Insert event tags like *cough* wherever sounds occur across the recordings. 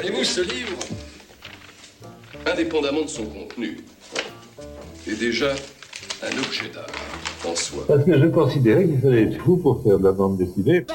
Voyez-vous, ce livre, indépendamment de son contenu, est déjà un objet d'art en soi. Parce que je considérais qu'il fallait être fou pour faire de la bande dessinée.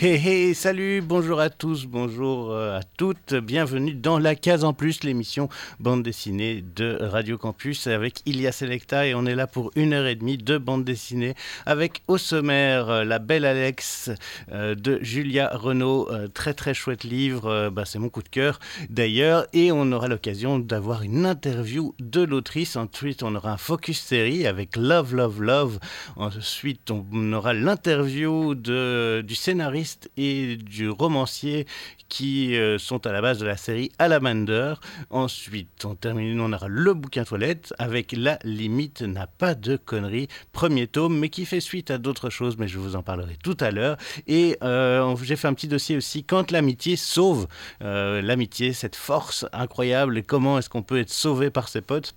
Hey hey, salut, bonjour à tous, bonjour euh, à toutes, bienvenue dans la case en plus, l'émission bande dessinée de Radio Campus avec Ilia Selecta et on est là pour une heure et demie de bande dessinée avec au sommaire euh, La Belle Alex euh, de Julia Renault, très très chouette livre, bah, c'est mon coup de cœur d'ailleurs. Et on aura l'occasion d'avoir une interview de l'autrice, ensuite on aura un focus série avec Love Love Love, ensuite on aura l'interview du scénariste et du romancier qui euh, sont à la base de la série Alamander. Ensuite, on termine, on aura le bouquin toilette avec La limite n'a pas de conneries, premier tome, mais qui fait suite à d'autres choses, mais je vous en parlerai tout à l'heure. Et euh, j'ai fait un petit dossier aussi quand l'amitié sauve euh, l'amitié, cette force incroyable, et comment est-ce qu'on peut être sauvé par ses potes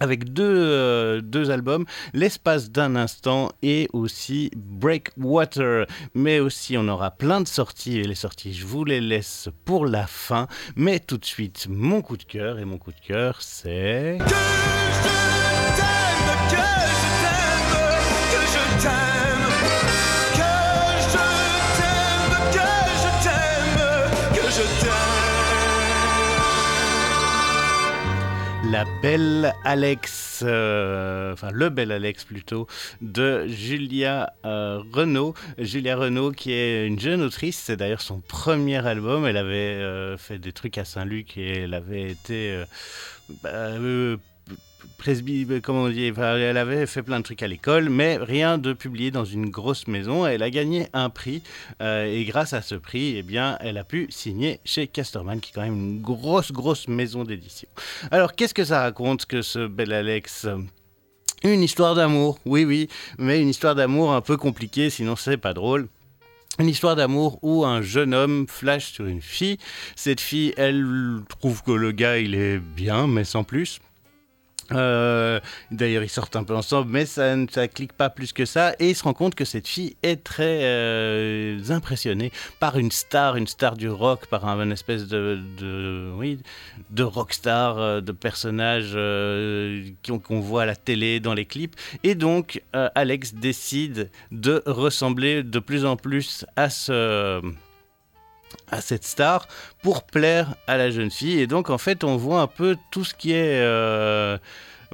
avec deux, euh, deux albums, L'espace d'un instant et aussi Breakwater. Mais aussi, on aura plein de sorties et les sorties, je vous les laisse pour la fin. Mais tout de suite, mon coup de cœur et mon coup de cœur, c'est... La Belle Alex, euh, enfin Le Bel Alex plutôt, de Julia euh, Renault. Julia Renault qui est une jeune autrice, c'est d'ailleurs son premier album. Elle avait euh, fait des trucs à Saint-Luc et elle avait été bah, presby, euh, comment on dit, elle avait fait plein de trucs à l'école, mais rien de publié dans une grosse maison. Elle a gagné un prix euh, et grâce à ce prix, eh bien, elle a pu signer chez Casterman, qui est quand même une grosse, grosse maison d'édition. Alors, qu'est-ce que ça raconte que ce bel Alex? Une histoire d'amour, oui, oui, mais une histoire d'amour un peu compliquée, sinon c'est pas drôle. Une histoire d'amour où un jeune homme flash sur une fille. Cette fille, elle trouve que le gars, il est bien, mais sans plus. Euh, d'ailleurs, ils sortent un peu ensemble, mais ça ne clique pas plus que ça. Et il se rend compte que cette fille est très euh, impressionnée par une star, une star du rock, par un, espèce de, de, oui, de rockstar, euh, de personnage qu'on voit à la télé, dans les clips. Et donc, Alex décide de ressembler de plus en plus à ce à cette star pour plaire à la jeune fille. Et donc, en fait, on voit un peu tout ce qui est euh,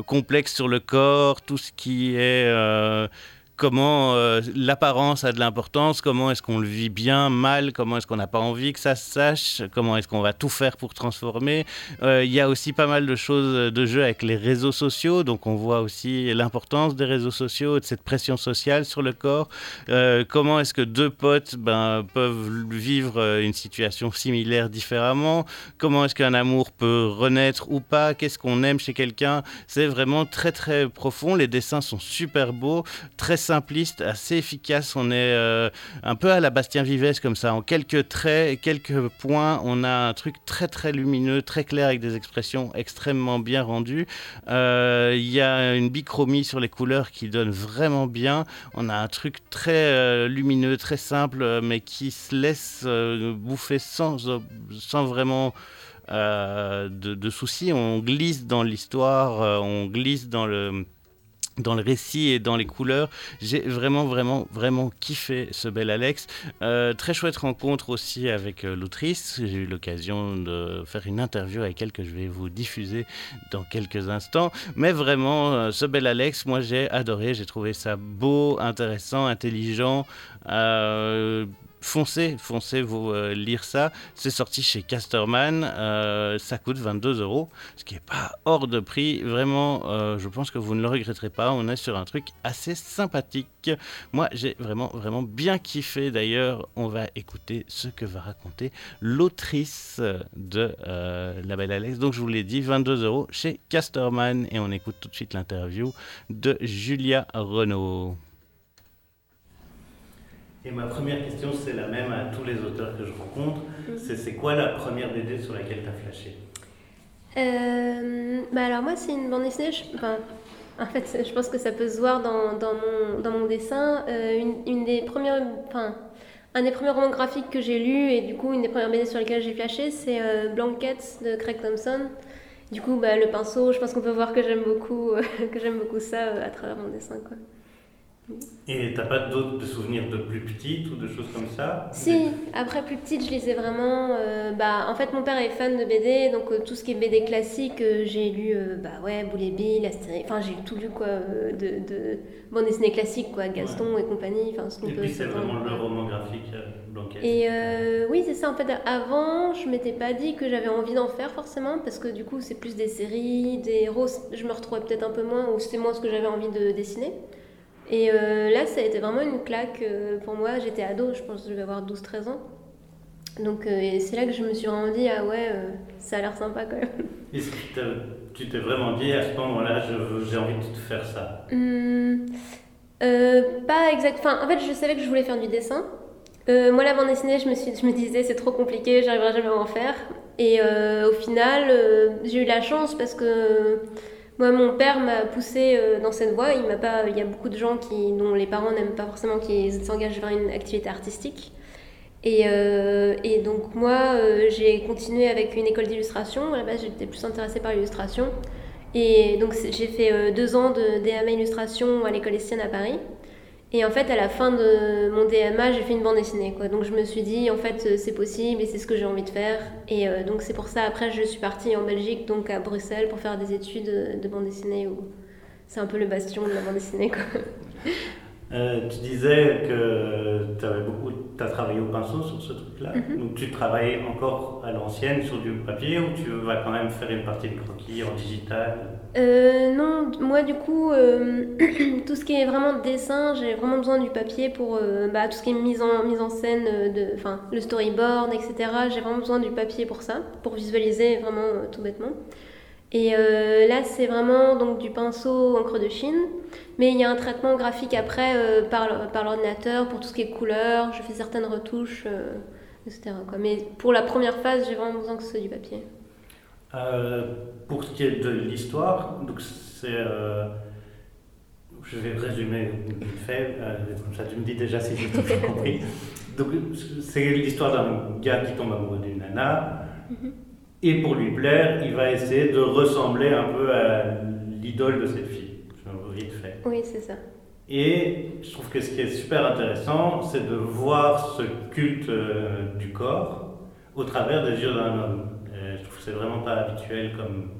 complexe sur le corps, tout ce qui est euh, comment euh, l'apparence a de l'importance, comment est-ce qu'on le vit bien, mal, comment est-ce qu'on n'a pas envie que ça se sache, comment est-ce qu'on va tout faire pour transformer. Euh, il y a aussi pas mal de choses de jeu avec les réseaux sociaux, donc on voit aussi l'importance des réseaux sociaux, de cette pression sociale sur le corps. Euh, comment est-ce que deux potes ben, peuvent vivre une situation similaire différemment? Comment est-ce qu'un amour peut renaître ou pas? Qu'est-ce qu'on aime chez quelqu'un? C'est vraiment très très profond. Les dessins sont super beaux, très simpliste, assez efficace. On est euh, un peu à la Bastien Vives comme ça. En quelques traits, quelques points, on a un truc très très lumineux, très clair avec des expressions extrêmement bien rendues. Euh, il y a une bichromie sur les couleurs qui donne vraiment bien. On a un truc très euh, lumineux, très simple, mais qui se laisse bouffer sans, sans vraiment... de, de, soucis. On glisse dans l'histoire, on glisse dans le dans le récit et dans les couleurs. J'ai vraiment, vraiment, vraiment kiffé ce bel Alex. Euh, très chouette rencontre aussi avec euh, l'autrice. J'ai eu l'occasion de faire une interview avec elle que je vais vous diffuser dans quelques instants. Mais vraiment, euh, ce bel Alex, moi j'ai adoré. J'ai trouvé ça beau, intéressant, intelligent foncez, foncez vous euh, lire ça. C'est sorti chez Casterman. Euh, ça coûte 22 euros, ce qui n'est pas hors de prix. Vraiment, euh, je pense que vous ne le regretterez pas. On est sur un truc assez sympathique. Moi, j'ai vraiment, vraiment bien kiffé. D'ailleurs, on va écouter ce que va raconter l'autrice de La Belle Alex. Donc, je vous l'ai dit, 22 euros chez Casterman. Et on écoute tout de suite l'interview de Julia Renault. Et ma première question, c'est la même à tous les auteurs que je rencontre. Mhm. C'est quoi la première BD sur laquelle tu as flashé? Euh, bah Alors moi, c'est une bande dessinée, enfin, *laughs* En fait, je pense que ça peut se voir dans, dans, mon, dans mon dessin. Euh, une, une, des premières, enfin, un des premiers romans graphiques que j'ai lu et du coup une des premières BD sur lesquelles j'ai flashé, c'est euh, Blankets de Craig Thompson. Du coup, bah, le pinceau, je pense qu'on peut voir que j'aime beaucoup, *laughs* que j'aime beaucoup ça à travers mon dessin, quoi. Et t'as pas d'autres souvenirs de plus petite ou de choses comme ça Si, après plus petite, je lisais vraiment. Euh, bah, en fait, mon père est fan de BD, donc euh, tout ce qui est BD classique, euh, j'ai lu bah ouais, Boulet Bill, Astérix, enfin j'ai tout lu quoi, de, de bande dessinée classique quoi, Gaston et compagnie. Enfin, ce et puis c'est vraiment le roman graphique Blanquette. Et oui, c'est ça. En fait, avant, je m'étais pas dit que j'avais envie d'en faire forcément, parce que du coup, c'est plus des séries, des héros. Je me retrouvais peut-être un peu moins, ou c'était moins ce que j'avais envie de dessiner. Et euh, là, ça a été vraiment une claque euh, pour moi. J'étais ado, je pense que je vais avoir 12-13 ans. Donc euh, c'est là que je me suis vraiment dit, ah ouais, ça a l'air sympa quand même. Est-ce que tu t'es vraiment dit à ce moment-là, j'ai envie de faire ça? Mmh, Pas exact. Enfin, en fait, je savais que je voulais faire du dessin. moi, la bande dessinée, je me, suis, je me disais, c'est trop compliqué, j'arriverai jamais à en faire. Et au final, j'ai eu la chance parce que moi, mon père m'a poussé euh, dans cette voie. Il m'a pas. Il y a beaucoup de gens qui, dont les parents n'aiment pas forcément qu'ils s'engagent vers une activité artistique. Et, euh, et donc moi, euh, j'ai continué avec une école d'illustration. À la base, j'étais plus intéressée par l'illustration. Et donc j'ai fait deux ans de illustration à l'école Estienne à Paris. Et en fait, à la fin de mon DMA, j'ai fait une bande dessinée. Quoi. Donc je me suis dit, en fait, c'est possible et c'est ce que j'ai envie de faire. Et euh, donc c'est pour ça, après, je suis partie en Belgique, donc à Bruxelles, pour faire des études de bande dessinée. Où c'est un peu le bastion de la bande dessinée. Quoi. Euh, tu disais que tu avais beaucoup, as travaillé au pinceau sur ce truc-là. Mhm. Donc tu travailles encore à l'ancienne sur du papier ou tu vas quand même faire une partie de croquis en digital? Euh, Non, moi du coup, euh, *clears throat* tout ce qui est vraiment dessin, j'ai vraiment besoin du papier pour bah, tout ce qui est mise en, mise en scène, de, le storyboard, etc. J'ai vraiment besoin du papier pour ça, pour visualiser vraiment tout bêtement. Et là, c'est vraiment donc du pinceau encre de Chine. Mais il y a un traitement graphique après euh, par, par l'ordinateur pour tout ce qui est couleur, je fais certaines retouches, euh, etc. Quoi. Mais pour la première phase, j'ai vraiment besoin que ce soit du papier. Euh, pour ce qui est de l'histoire, donc c'est. je vais résumer vite fait, comme ça tu me dis déjà si j'ai tout *laughs* compris. Donc c'est l'histoire d'un gars qui tombe amoureux d'une nana, mhm. Et pour lui plaire, il va essayer de ressembler un peu à l'idole de cette fille. Oui, c'est ça. Et je trouve que ce qui est super intéressant, c'est de voir ce culte euh, du corps au travers des yeux d'un homme. je trouve que c'est vraiment pas habituel comme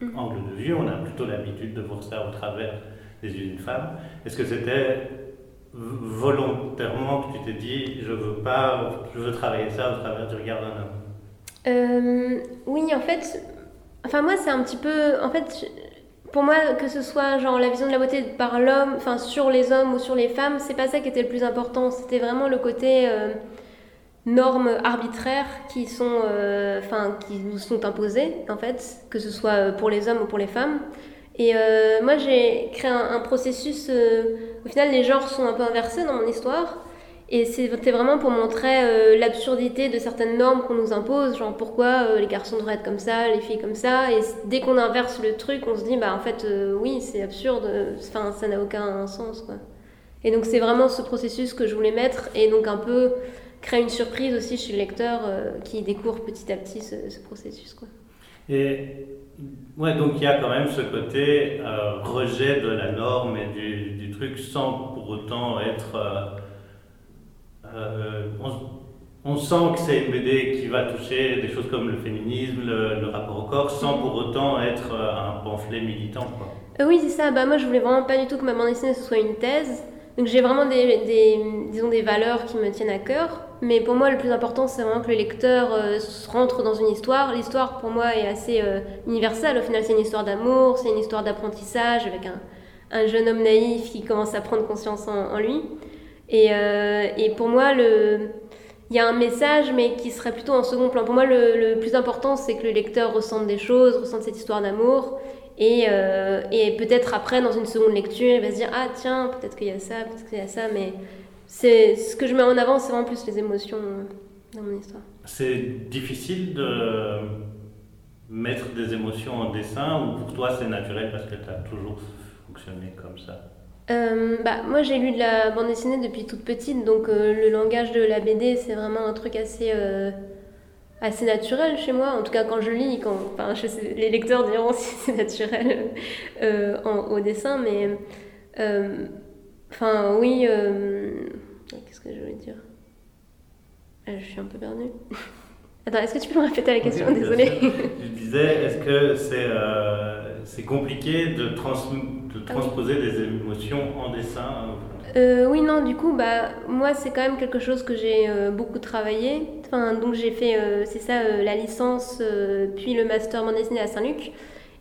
mhm. angle de vue. On a plutôt l'habitude de voir ça au travers des yeux d'une femme. Est-ce que c'était volontairement que tu t'es dit, je veux pas, je veux travailler ça au travers du regard d'un homme? Euh, Oui, en fait, enfin moi c'est un petit peu, en fait pour moi, que ce soit genre la vision de la beauté par l'homme, enfin sur les hommes ou sur les femmes, c'est pas ça qui était le plus important. C'était vraiment le côté euh, normes arbitraires qui sont, euh, enfin qui nous sont imposées en fait, que ce soit pour les hommes ou pour les femmes. Et moi, j'ai créé un processus. au final, les genres sont un peu inversés dans mon histoire. Et c'était vraiment pour montrer euh, l'absurdité de certaines normes qu'on nous impose, genre pourquoi euh, les garçons devraient être comme ça, les filles comme ça. Et dès qu'on inverse le truc, on se dit, bah en fait, euh, oui, c'est absurde, enfin, ça n'a aucun sens, quoi. Et donc c'est vraiment ce processus que je voulais mettre, et donc un peu créer une surprise aussi chez le lecteur qui découvre petit à petit ce, processus, quoi. Et ouais, donc il y a quand même ce côté rejet de la norme et du, du, truc sans pour autant être euh, on, sent que c'est une BD qui va toucher des choses comme le féminisme, le, rapport au corps, sans pour autant être euh, un pamphlet militant. Euh, oui, c'est ça. Bah, moi, je voulais vraiment pas du tout que ma bande dessinée ce soit une thèse. Donc j'ai vraiment des, disons, des valeurs qui me tiennent à cœur. Mais pour moi, le plus important, c'est vraiment que le lecteur rentre dans une histoire. L'histoire, pour moi, est assez universelle. Au final, c'est une histoire d'amour, c'est une histoire d'apprentissage avec un, jeune homme naïf qui commence à prendre conscience en lui. Euh, et, pour moi, il y a un message, mais qui serait plutôt en second plan. Pour moi, le, plus important, c'est que le lecteur ressente des choses, ressente cette histoire d'amour. Et, euh, et peut-être après, dans une seconde lecture, il va se dire Ah, tiens, peut-être qu'il y a ça, peut-être qu'il y a ça. Mais ce que je mets en avant, c'est vraiment plus les émotions euh, dans mon histoire. C'est difficile de mettre des émotions en dessin ou pour toi c'est naturel parce que tu as toujours fonctionner comme ça? Euh, bah, moi j'ai lu de la bande dessinée depuis toute petite, donc euh, le langage de la BD c'est vraiment un truc assez, euh, assez naturel chez moi. En tout cas quand je lis, quand, enfin, les lecteurs diront *laughs* si c'est naturel en, au dessin, mais enfin oui, qu'est-ce que je voulais dire? Je suis un peu perdue. *laughs* Attends, est-ce que tu peux me répéter la question? Désolée. Je disais, est-ce que c'est c'est compliqué de, trans de transposer des émotions en dessin euh, Oui, non, du coup, bah, moi, c'est quand même quelque chose que j'ai euh, beaucoup travaillé. Enfin, donc, j'ai fait, euh, c'est ça, la licence, puis le master en dessinée à Saint-Luc.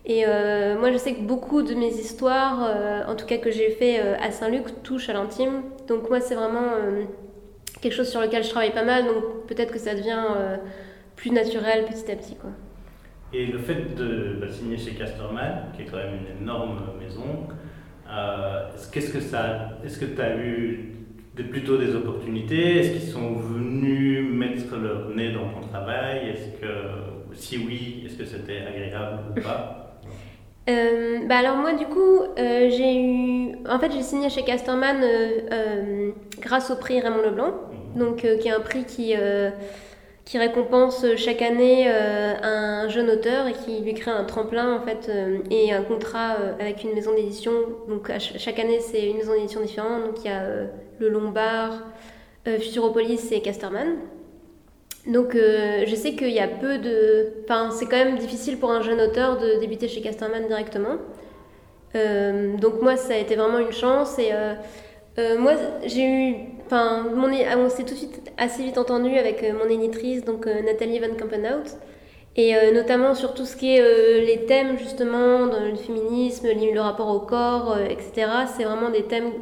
Et moi, je sais que beaucoup de mes histoires, en tout cas que j'ai fait à Saint-Luc, touchent à l'intime. Donc, moi, c'est vraiment quelque chose sur lequel je travaille pas mal. Donc, peut-être que ça devient plus naturel petit à petit, quoi. Et le fait de bah, signer chez Casterman, qui est quand même une énorme maison, euh, qu'est-ce que ça, est-ce que tu as eu plutôt des opportunités? Est-ce qu'ils sont venus mettre leur nez dans ton travail? Est-ce que, si oui, est-ce que c'était agréable ou pas? Euh, bah alors moi du coup euh, j'ai eu en fait j'ai signé chez Casterman grâce au prix Raymond Leblanc mmh. donc qui est un prix qui qui récompense chaque année euh, un jeune auteur et qui lui crée un tremplin en fait euh, et un contrat euh, avec une maison d'édition. Donc chaque année c'est une maison d'édition différente. Donc il y a le Lombard, Futuropolis et Casterman. Donc je sais qu'il y a peu de... Enfin c'est quand même difficile pour un jeune auteur de débuter chez Casterman directement. donc moi ça a été vraiment une chance et moi j'ai eu Enfin, ah, on s'est tout de suite assez vite entendu avec euh, mon éditrice, donc euh, Nathalie Van Kampenhout, et euh, notamment sur tout ce qui est les thèmes justement dans le féminisme, le rapport au corps, etc. C'est vraiment des thèmes.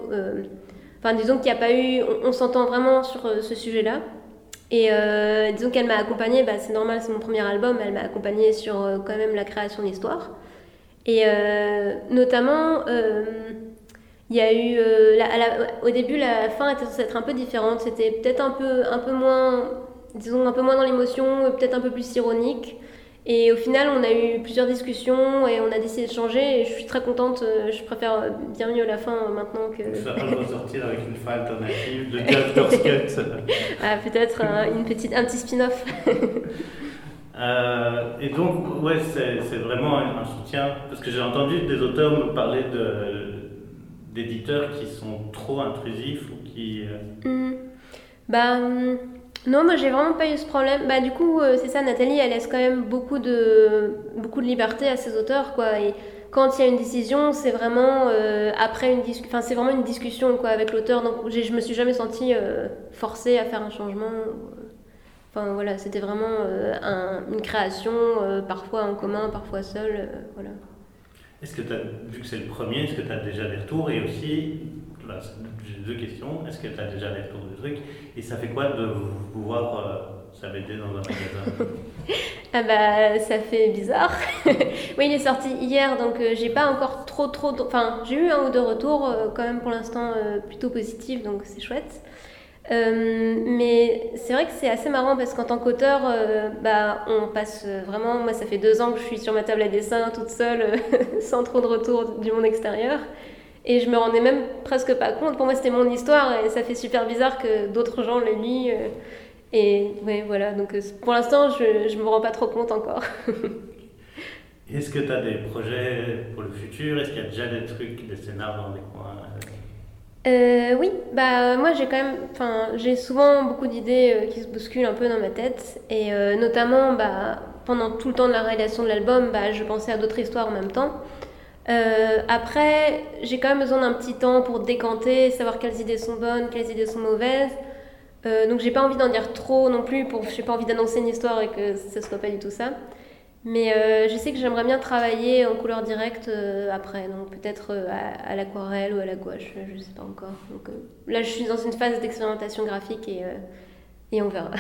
Enfin, disons qu'il n'y a pas eu. On, s'entend vraiment sur ce sujet-là. Et disons qu'elle m'a accompagnée, bah, c'est normal, c'est mon premier album, elle m'a accompagnée sur quand même la création d'histoire. Et notamment, il y a eu, euh, au début, la fin était censée être un peu différente. C'était peut-être un peu, un peu moins, disons, un peu moins dans l'émotion, peut-être un peu plus ironique. Et au final, on a eu plusieurs discussions et on a décidé de changer. Et je suis très contente. Euh, je préfère bien mieux la fin euh, maintenant que. Ça va ressortir avec une fin alternative de *laughs* Director's Cut. *laughs* ah, peut-être une petite, un petit spin-off. *laughs* et donc, ouais, c'est vraiment un soutien. Parce que j'ai entendu des auteurs me parler de d'éditeurs qui sont trop intrusifs ou qui... Euh, mm. Bah, mm, non, moi j'ai vraiment pas eu ce problème. Bah, du coup, euh, c'est ça, Nathalie, elle laisse quand même beaucoup de, beaucoup de liberté à ses auteurs, quoi. Et quand il y a une décision, c'est vraiment euh, après une discussion, c'est vraiment une discussion quoi avec l'auteur. Donc je me suis jamais sentie forcée à faire un changement. Enfin voilà, c'était vraiment une création, parfois en commun, parfois seul, voilà. Est-ce que tu as, vu que c'est le premier, est-ce que tu as déjà des retours Et aussi, j'ai deux questions. Est-ce que tu as déjà des retours du truc Et ça fait quoi de vous voir euh, dans un magasin? *laughs* Ah bah, ça fait bizarre. *laughs* oui, il est sorti hier, donc euh, j'ai pas encore trop, trop. Enfin, j'ai eu un ou deux retours, euh, quand même pour l'instant plutôt positifs, donc c'est chouette. Euh, mais c'est vrai que c'est assez marrant parce qu'en tant qu'auteur, euh, bah, on passe vraiment. Moi, ça fait deux ans que je suis sur ma table à dessin toute seule, *laughs* sans trop de retour du monde extérieur. Et je me rendais même presque pas compte. Pour moi, c'était mon histoire et ça fait super bizarre que d'autres gens le lisent. Euh, et ouais, voilà. Donc pour l'instant, je, je me rends pas trop compte encore. *laughs* Est-ce que tu as des projets pour le futur? Est-ce qu'il y a déjà des trucs, des scénarios dans des coins euh, oui, bah moi j'ai quand même, enfin j'ai souvent beaucoup d'idées euh, qui se bousculent un peu dans ma tête et euh, notamment bah, pendant tout le temps de la réalisation de l'album, bah, je pensais à d'autres histoires en même temps. après, j'ai quand même besoin d'un petit temps pour décanter, savoir quelles idées sont bonnes, quelles idées sont mauvaises. donc j'ai pas envie d'en dire trop non plus, pour j'ai pas envie d'annoncer une histoire et que ce soit pas du tout ça. Mais euh, je sais que j'aimerais bien travailler en couleur directe euh, après, donc peut-être euh, à, l'aquarelle ou à la gouache, je ne sais pas encore. Donc là, je suis dans une phase d'expérimentation graphique et, et on verra.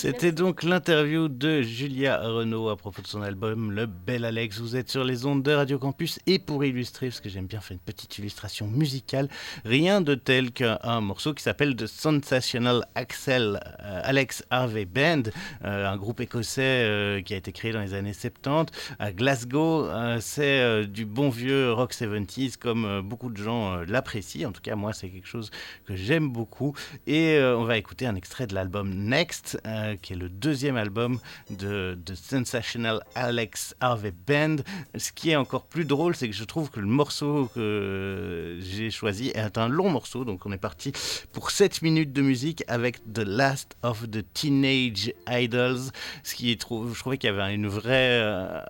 C'était donc l'interview de Julia Renault à propos de son album Le Bel Alex. Vous êtes sur les ondes de Radio Campus et pour illustrer, parce que j'aime bien faire une petite illustration musicale, rien de tel qu'un morceau qui s'appelle The Sensational Axel euh, Alex Harvey Band, euh, un groupe écossais euh, qui a été créé dans les années 70 à Glasgow. c'est du bon vieux rock 70s comme beaucoup de gens l'apprécient. En tout cas, moi, c'est quelque chose que j'aime beaucoup. Et on va écouter un extrait de l'album Next, qui est le deuxième album de, The Sensational Alex Harvey Band. Ce qui est encore plus drôle, c'est que je trouve que le morceau que j'ai choisi est un long morceau. Donc on est parti pour 7 minutes de musique avec The Last of the Teenage Idols. Ce qui est, je trouvais qu'il y avait une vraie... Euh,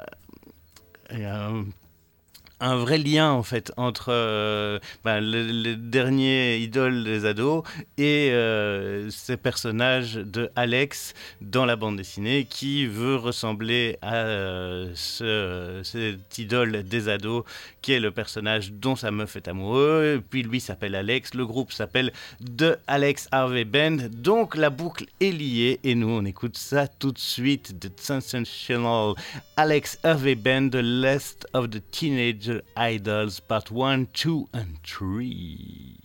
vrai lien en fait entre euh, ben, le, dernier idole des ados et euh, ces personnages de Alex dans la bande dessinée qui veut ressembler à euh, ce, cet idole des ados qui est le personnage dont sa meuf est amoureux. Puis lui s'appelle Alex, le groupe s'appelle The Alex Harvey Band. Donc la boucle est liée et nous on écoute ça tout de suite. The Sensational Alex Harvey Band, The Last of the Teenage Idols Part 1, 2 and 3.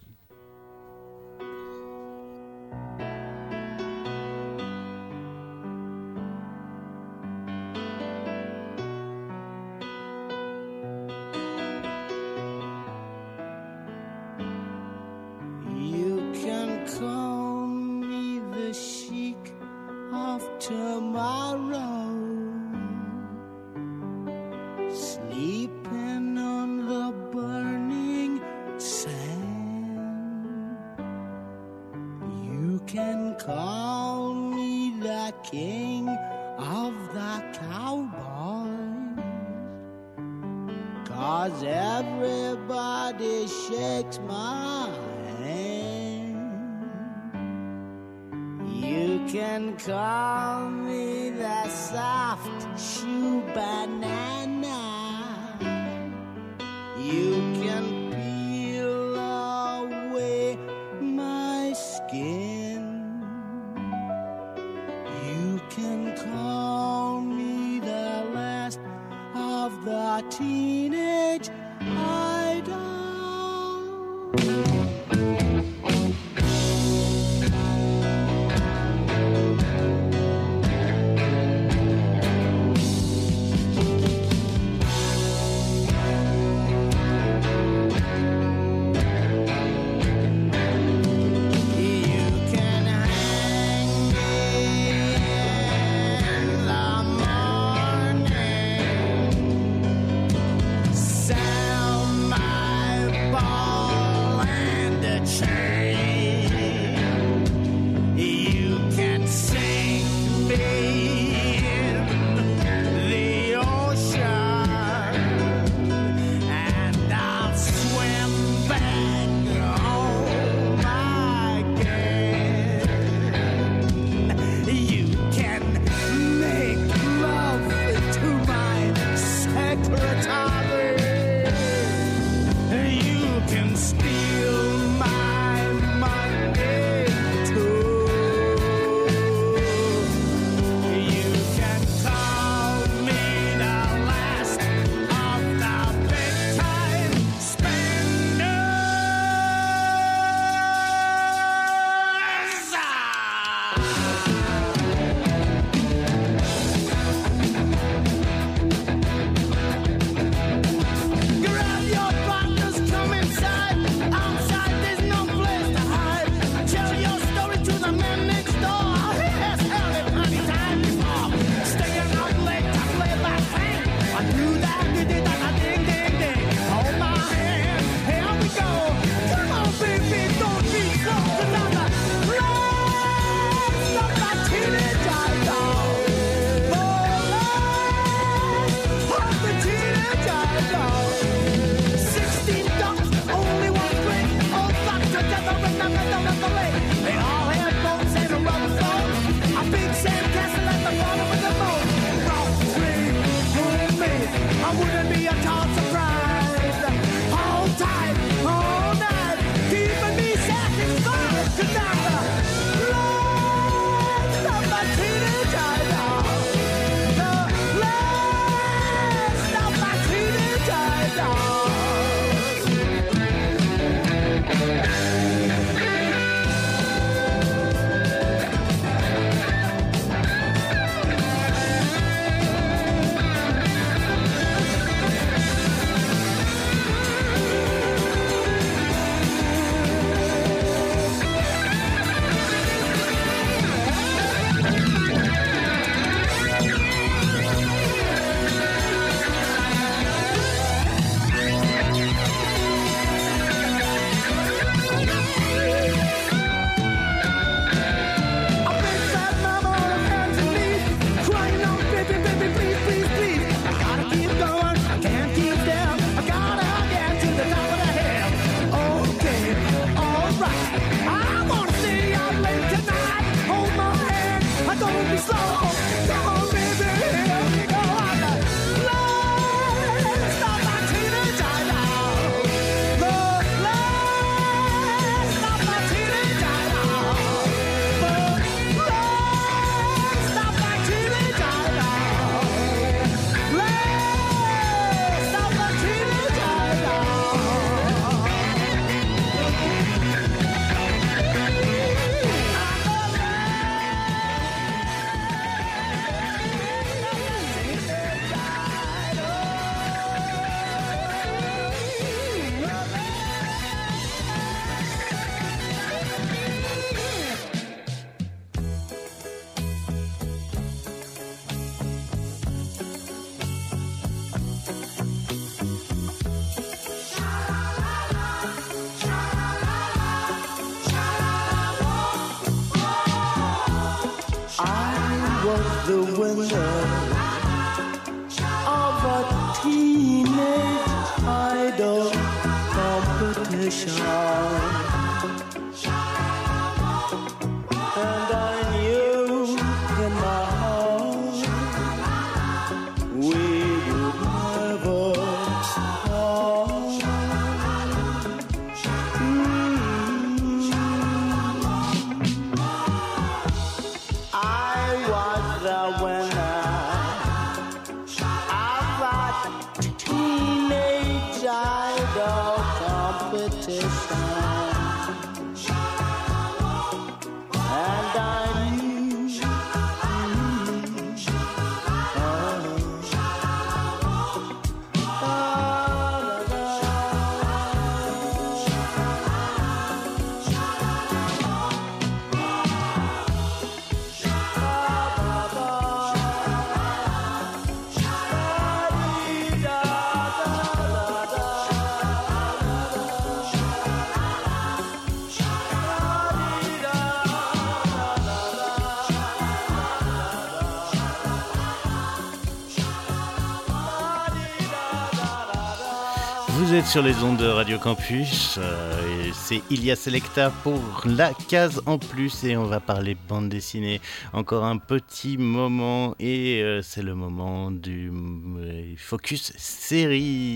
Vous êtes sur les ondes de Radio Campus, euh, c'est Ilia Selecta pour la case en plus et on va parler bande dessinée encore un petit moment et euh, c'est le moment du euh, focus série.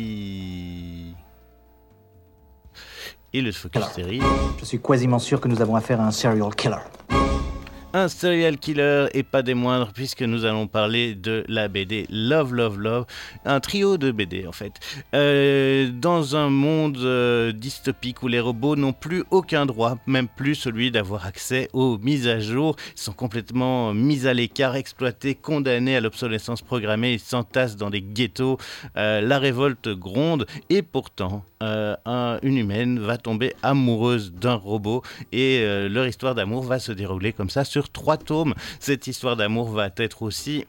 Et le focus série. Je suis quasiment sûr que nous avons affaire à un serial killer un serial killer et pas des moindres puisque nous allons parler de la BD Love Love Love, un trio de BD en fait. Euh, dans un monde euh, dystopique où les robots n'ont plus aucun droit, même plus celui d'avoir accès aux mises à jour, ils sont complètement mis à l'écart, exploités, condamnés à l'obsolescence programmée, ils s'entassent dans des ghettos, euh, la révolte gronde et pourtant une humaine va tomber amoureuse d'un robot et leur histoire d'amour va se dérouler comme ça trois tomes. Cette histoire d'amour va être aussi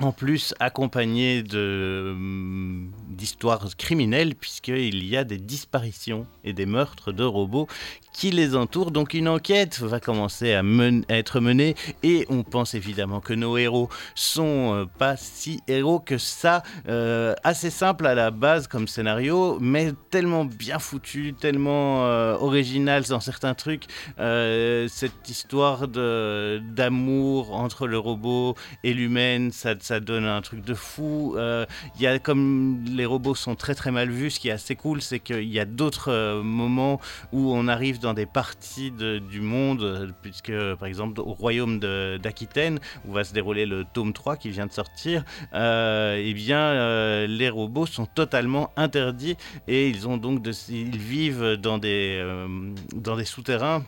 en plus accompagnée hum, d'histoires criminelles puisqu'il y a des disparitions et des meurtres de robots qui les entourent. Donc une enquête va commencer à, être menée et on pense évidemment que nos héros sont euh, pas si héros que ça. Euh, assez simple à la base comme scénario, mais tellement bien foutu, tellement euh, original dans certains trucs. cette histoire d'amour entre le robot et l'humaine, ça, ça, donne un truc de fou. Il y a comme les robots sont très très mal vus, ce qui est assez cool, c'est qu'il y a d'autres moments où on arrive dans des parties du monde, puisque par exemple au royaume d'Aquitaine, où va se dérouler le tome 3 qui vient de sortir, euh, eh bien euh, les robots sont totalement interdits et ils ont donc ils vivent dans des, euh, dans des souterrains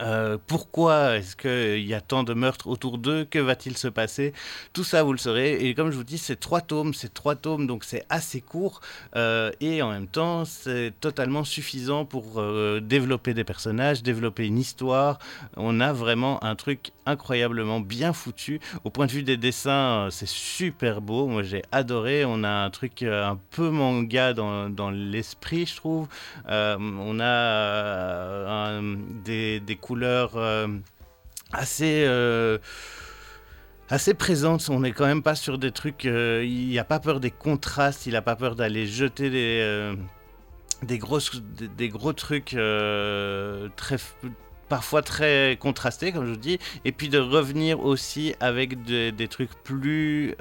euh, pourquoi est-ce qu'il y a tant de meurtres autour d'eux? Que va-t-il se passer? Tout ça, vous le saurez. Et comme je vous dis, c'est trois tomes, c'est trois tomes, donc c'est assez court. Euh, et en même temps, c'est totalement suffisant pour euh, développer des personnages, développer une histoire. On a vraiment un truc incroyablement bien foutu. Au point de vue des dessins, c'est super beau. Moi, j'ai adoré. On a un truc un peu manga dans, dans l'esprit, je trouve. on a des, des couleurs euh, assez euh, assez présentes. On n'est quand même pas sur des trucs. Euh, il n'y a pas peur des contrastes. Il n'a pas peur d'aller jeter des des grosses des, gros trucs très parfois très contrastés comme je vous dis et puis de revenir aussi avec des trucs plus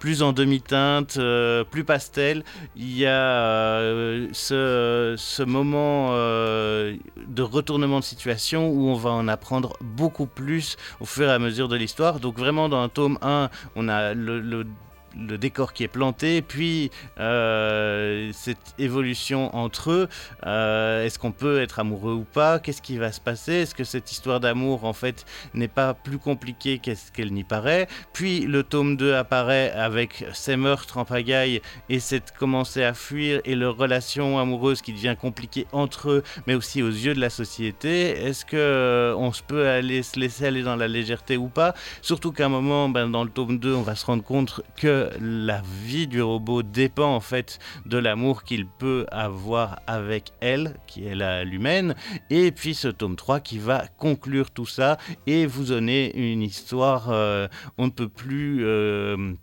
plus en demi-teinte, euh, plus pastel. Il y a euh, ce, moment euh, de retournement de situation où on va en apprendre beaucoup plus au fur et à mesure de l'histoire. Donc vraiment dans un tome 1, on a le le décor qui est planté, puis euh, cette évolution entre eux. Euh, est-ce qu'on peut être amoureux ou pas? Qu'est-ce qui va se passer? Est-ce que cette histoire d'amour, en fait, n'est pas plus compliquée qu'est-ce qu'elle n'y paraît? Puis le tome 2 apparaît avec ces meurtres en pagaille et cette commencer à fuir et leur relation amoureuse qui devient compliquée entre eux, mais aussi aux yeux de la société. Est-ce que euh, on se peut aller se laisser aller dans la légèreté ou pas? Surtout qu'à un moment, ben, dans le tome 2, on va se rendre compte que la vie du robot dépend en fait de l'amour qu'il peut avoir avec elle, qui est l'humaine, et puis ce tome 3 qui va conclure tout ça. Et vous donner une histoire, euh, on ne peut plus... Euh,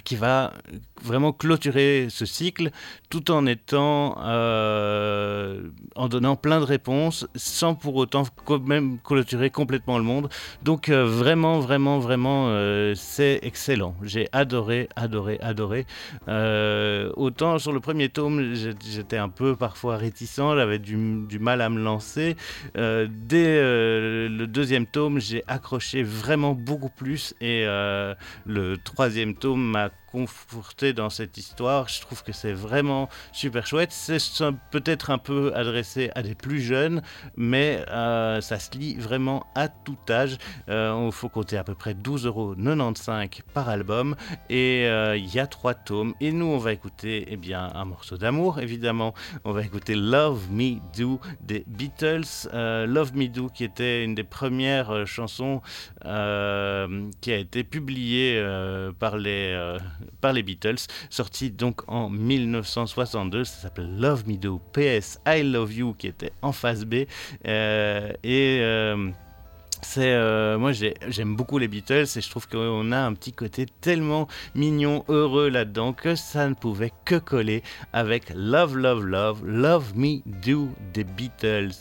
qui va vraiment clôturer ce cycle tout en étant euh, en donnant plein de réponses sans pour autant même clôturer complètement le monde. Donc euh, vraiment vraiment vraiment euh, c'est excellent. J'ai adoré adoré adoré. Autant sur le premier tome j'étais un peu parfois réticent j'avais du, du, mal à me lancer. Dès le deuxième tome j'ai accroché vraiment beaucoup plus et le troisième tome m'a a conforté dans cette histoire. Je trouve que c'est vraiment super chouette. C'est peut-être un peu adressé à des plus jeunes, mais euh, ça se lit vraiment à tout âge. Euh, il faut compter à peu près 12,95 euros par album et euh, il y a trois tomes. Et nous, on va écouter eh bien, un morceau d'amour, évidemment. On va écouter Love Me Do des Beatles. Love Me Do, qui était une des premières chansons qui a été publiée par les par les Beatles, sorti donc en 1962. Ça s'appelle Love Me Do, PS I Love You, qui était en phase B. Euh, et. Euh, c'est euh, moi j'aime beaucoup les Beatles et je trouve qu'on a un petit côté tellement mignon, heureux là-dedans que ça ne pouvait que coller avec Love Love Love Love Me Do des Beatles.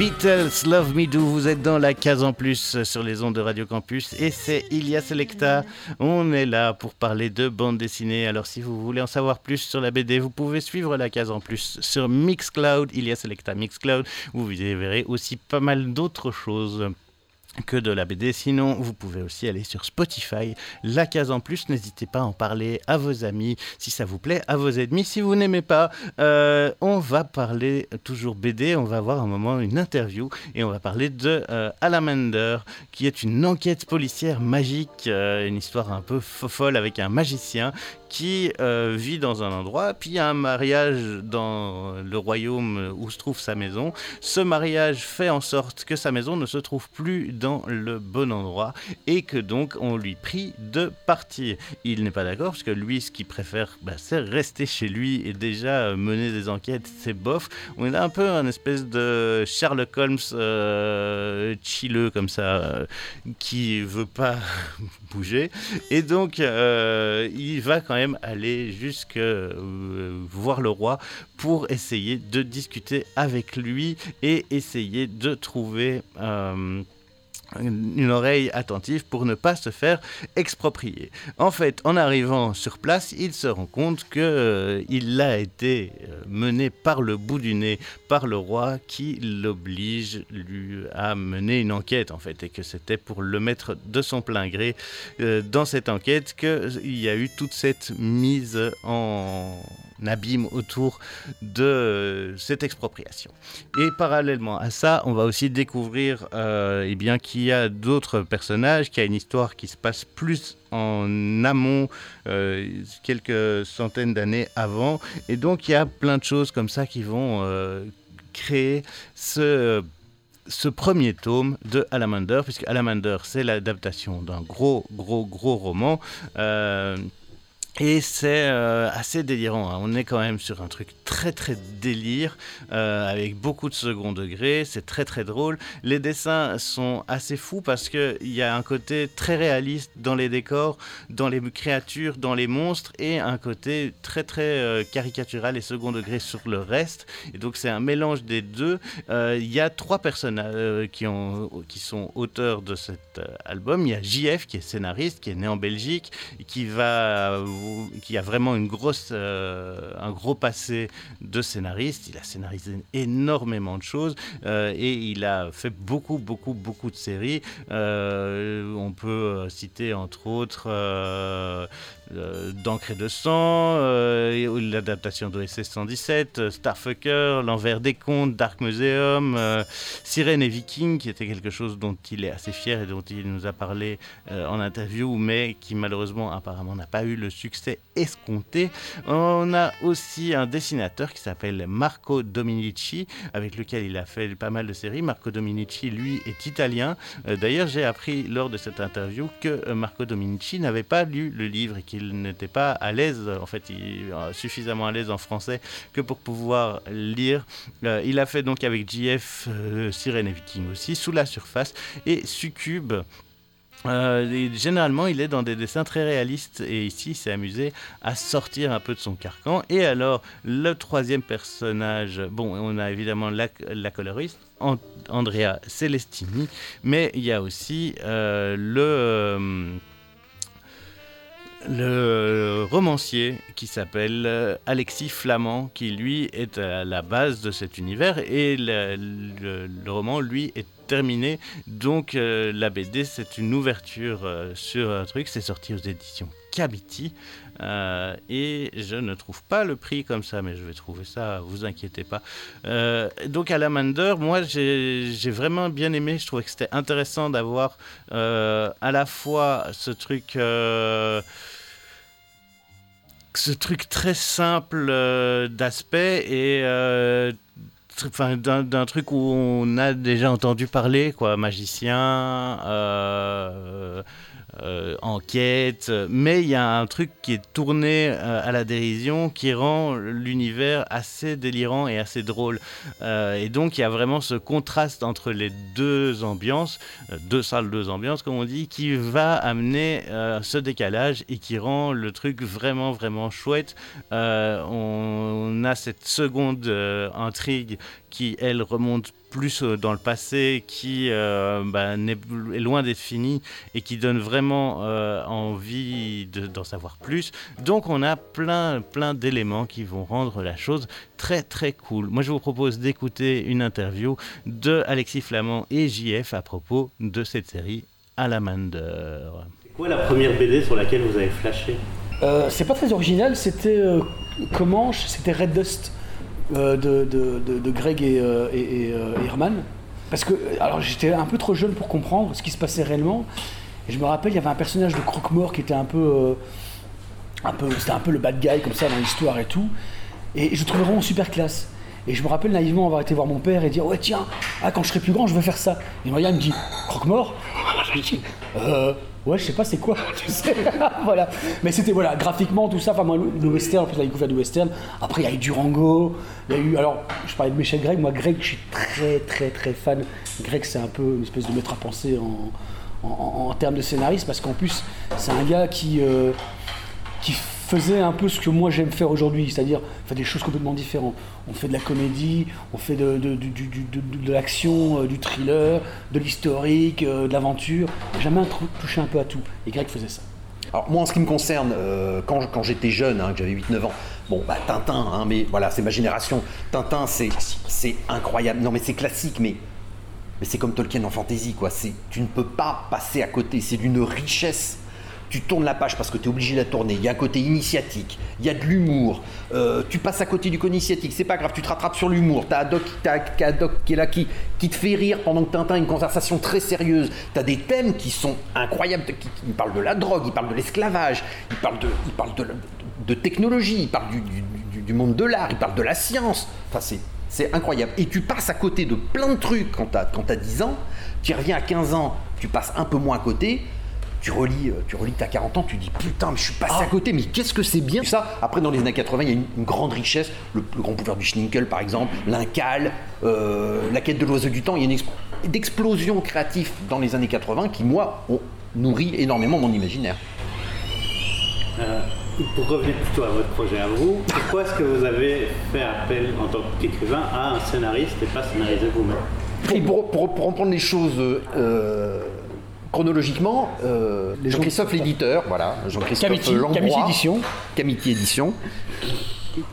Beatles, Love Me Do, vous êtes dans la case en plus sur les ondes de Radio Campus et c'est Ilia Selecta. On est là pour parler de bande dessinée. Alors si vous voulez en savoir plus sur la BD, vous pouvez suivre la case en plus sur Mixcloud, Ilia Selecta Mixcloud. Vous verrez aussi pas mal d'autres choses que de la BD. Sinon, vous pouvez aussi aller sur Spotify, la case en plus. N'hésitez pas à en parler à vos amis, si ça vous plaît, à vos ennemis. Si vous n'aimez pas, euh, on va parler toujours BD. On va avoir un moment une interview et on va parler de euh, Alamander, qui est une enquête policière magique, euh, une histoire un peu folle avec un magicien qui vit dans un endroit, puis un mariage dans le royaume où se trouve sa maison. Ce mariage fait en sorte que sa maison ne se trouve plus dans le bon endroit et que donc on lui prie de partir. Il n'est pas d'accord parce que lui, ce qu'il préfère, bah, c'est rester chez lui et déjà euh, mener des enquêtes, c'est bof. On a un peu un espèce de Sherlock Holmes euh, chilleux comme ça, euh, qui veut pas *laughs* bouger. Et donc, euh, il va quand même aller jusque voir le roi pour essayer de discuter avec lui et essayer de trouver euh, une oreille attentive pour ne pas se faire exproprier. En fait, en arrivant sur place, il se rend compte que euh, il a été euh, mené par le bout du nez par le roi qui l'oblige lui à mener une enquête en fait et que c'était pour le mettre de son plein gré euh, dans cette enquête qu'il y a eu toute cette mise en abîme autour de cette expropriation. Et parallèlement à ça, on va aussi découvrir eh bien, qu'il y a d'autres personnages, qu'il y a une histoire qui se passe plus en amont, euh, quelques centaines d'années avant. Et donc, il y a plein de choses comme ça qui vont euh, créer ce premier tome de Alamander, puisque Alamander, c'est l'adaptation d'un gros, gros, gros roman. euh, et c'est euh, assez délirant. hein. On est quand même sur un truc très très délire, euh, avec beaucoup de second degré. C'est très très drôle. Les dessins sont assez fous parce qu'il y a un côté très réaliste dans les décors, dans les créatures, dans les monstres, et un côté très très euh, caricatural et second degré sur le reste. Et donc c'est un mélange des deux. Il y a trois personnages euh, qui, qui sont auteurs de cet album. Il y a JF qui est scénariste, qui est né en Belgique, qui va, qui a vraiment une grosse, euh, un gros passé de scénariste. Il a scénarisé énormément de choses euh, et il a fait beaucoup, beaucoup, beaucoup de séries. Euh, on peut citer entre autres D'encre et de sang, euh, l'adaptation d'OSS 117, euh, Starfucker, L'envers des contes, Dark Museum, euh, Sirène et Viking, qui était quelque chose dont il est assez fier et dont il nous a parlé euh, en interview, mais qui malheureusement apparemment n'a pas eu le succès escompté. On a aussi un dessinateur qui s'appelle Marco Dominici, avec lequel il a fait pas mal de séries. Marco Dominici, lui, est italien. Euh, D'ailleurs, j'ai appris lors de cette interview que euh, Marco Dominici n'avait pas lu le livre et qu'il n'était pas à l'aise, en fait, il, euh, suffisamment à l'aise en français que pour pouvoir lire. Euh, il a fait donc avec JF euh, Sirène et Viking aussi, Sous la surface, et Succube. Généralement, il est dans des dessins très réalistes et ici, il s'est amusé à sortir un peu de son carcan. Et alors, le troisième personnage, bon, on a évidemment la, coloriste, An- Andrea Celestini, mais il y a aussi le. Le romancier qui s'appelle Alexis Flamand, qui lui est à la base de cet univers, et le roman, lui, est terminé. Donc euh, la BD, c'est une ouverture euh, sur un truc, c'est sorti aux éditions Kabiti, euh, et je ne trouve pas le prix comme ça, mais je vais trouver ça, vous inquiétez pas. Euh, donc Alamander, moi j'ai vraiment bien aimé, je trouvais que c'était intéressant d'avoir euh, à la fois ce truc... euh, ce truc très simple euh, d'aspect et euh, enfin, d'un truc où on a déjà entendu parler, quoi, magicien, euh, euh, enquête, mais il y a un truc qui est tourné euh, à la dérision qui rend l'univers assez délirant et assez drôle. Euh, et donc il y a vraiment ce contraste entre les deux ambiances, deux salles, deux ambiances comme on dit, qui va amener ce décalage et qui rend le truc vraiment vraiment chouette. On, a cette seconde intrigue qui elle remonte plus euh, dans le passé, qui euh, bah, est loin d'être finie et qui donne vraiment euh, envie de- d'en savoir plus. Donc on a plein plein d'éléments qui vont rendre la chose très très cool. Moi je vous propose d'écouter une interview de Alexis Flamand et JF à propos de cette série Alamander. C'est quoi la première BD sur laquelle vous avez flashé? Euh, c'est pas très original, c'était euh, Comanche, c'était Red Dust euh, de, de- Greg et, euh, euh, Herman. Parce que, alors j'étais un peu trop jeune pour comprendre ce qui se passait réellement. Et je me rappelle, il y avait un personnage de Croque-Mort qui était un peu. euh, un peu c'était un peu le bad guy comme ça dans l'histoire et tout. Et je le trouvais vraiment super classe. Et je me rappelle naïvement avoir été voir mon père et dire Ouais, tiens, ah, quand je serai plus grand, je veux faire ça. Et Maria me dit Croque-mort? *laughs* Euh. Ouais, je sais pas c'est quoi, *laughs* tu sais. *laughs* voilà. Mais c'était voilà, graphiquement tout ça. Enfin, moi, le western, en plus, la découverte du western. Après, il y a eu Durango. Il y a eu. Alors, je parlais de Michel Gregg. Moi, Greg, je suis très, très, très fan. Greg, c'est un peu une espèce de maître à penser en, en, en termes de scénariste parce qu'en plus, c'est un gars qui. euh, qui faisait un peu ce que moi j'aime faire aujourd'hui, c'est-à-dire faire des choses complètement différentes. On fait de la comédie, on fait de, l'action, euh, du thriller, de l'historique, euh, de l'aventure. Jamais touché un peu à tout. Et Greg faisait ça. Alors moi en ce qui me concerne, euh, quand, j'étais jeune, hein, que j'avais 8-9 ans, bon bah Tintin, hein, mais voilà, c'est ma génération. Tintin c'est incroyable. Non mais c'est classique, mais, c'est comme Tolkien en fantasy, quoi. Tu ne peux pas passer à côté, c'est d'une richesse. Tu tournes la page parce que tu es obligé de la tourner. Il y a un côté initiatique, il y a de l'humour. Euh, tu passes à côté du côté initiatique, c'est pas grave, tu te rattrapes sur l'humour. T'as Haddock, t'as Haddock qui est là, qui, te fait rire pendant que Tintin a une conversation très sérieuse. T'as des thèmes qui sont incroyables. Qui, qui- il parle de la drogue, il parle de l'esclavage, il parle de, il parle de, de technologie, il parle du, monde de l'art, il parle de la science. Enfin, c'est, incroyable. Et tu passes à côté de plein de trucs quand quand t'as 10 ans. Tu reviens à 15 ans, tu passes un peu moins à côté tu relis, euh, tu relis, t'as 40 ans, tu dis putain, mais je suis passé à côté, mais qu'est-ce que c'est bien ça Après, dans les années 80, il y a une, une grande richesse, le, le grand pouvoir du Schninkel par exemple, l'Incal, euh, la quête de l'oiseau du temps, il y a une exp- d'explosion créative dans les années 80 qui, moi, ont nourri énormément mon imaginaire. Euh, pour revenir plutôt à votre projet à vous, pourquoi est-ce que vous avez fait appel en tant qu'écrivain à un scénariste et pas scénariser vous-même? Et pour, pour- pour reprendre les choses euh, chronologiquement, euh, Jean-Christophe l'éditeur, voilà, Jean-Christophe Camiti, Lambrois, Camiti Édition. Camiti Édition.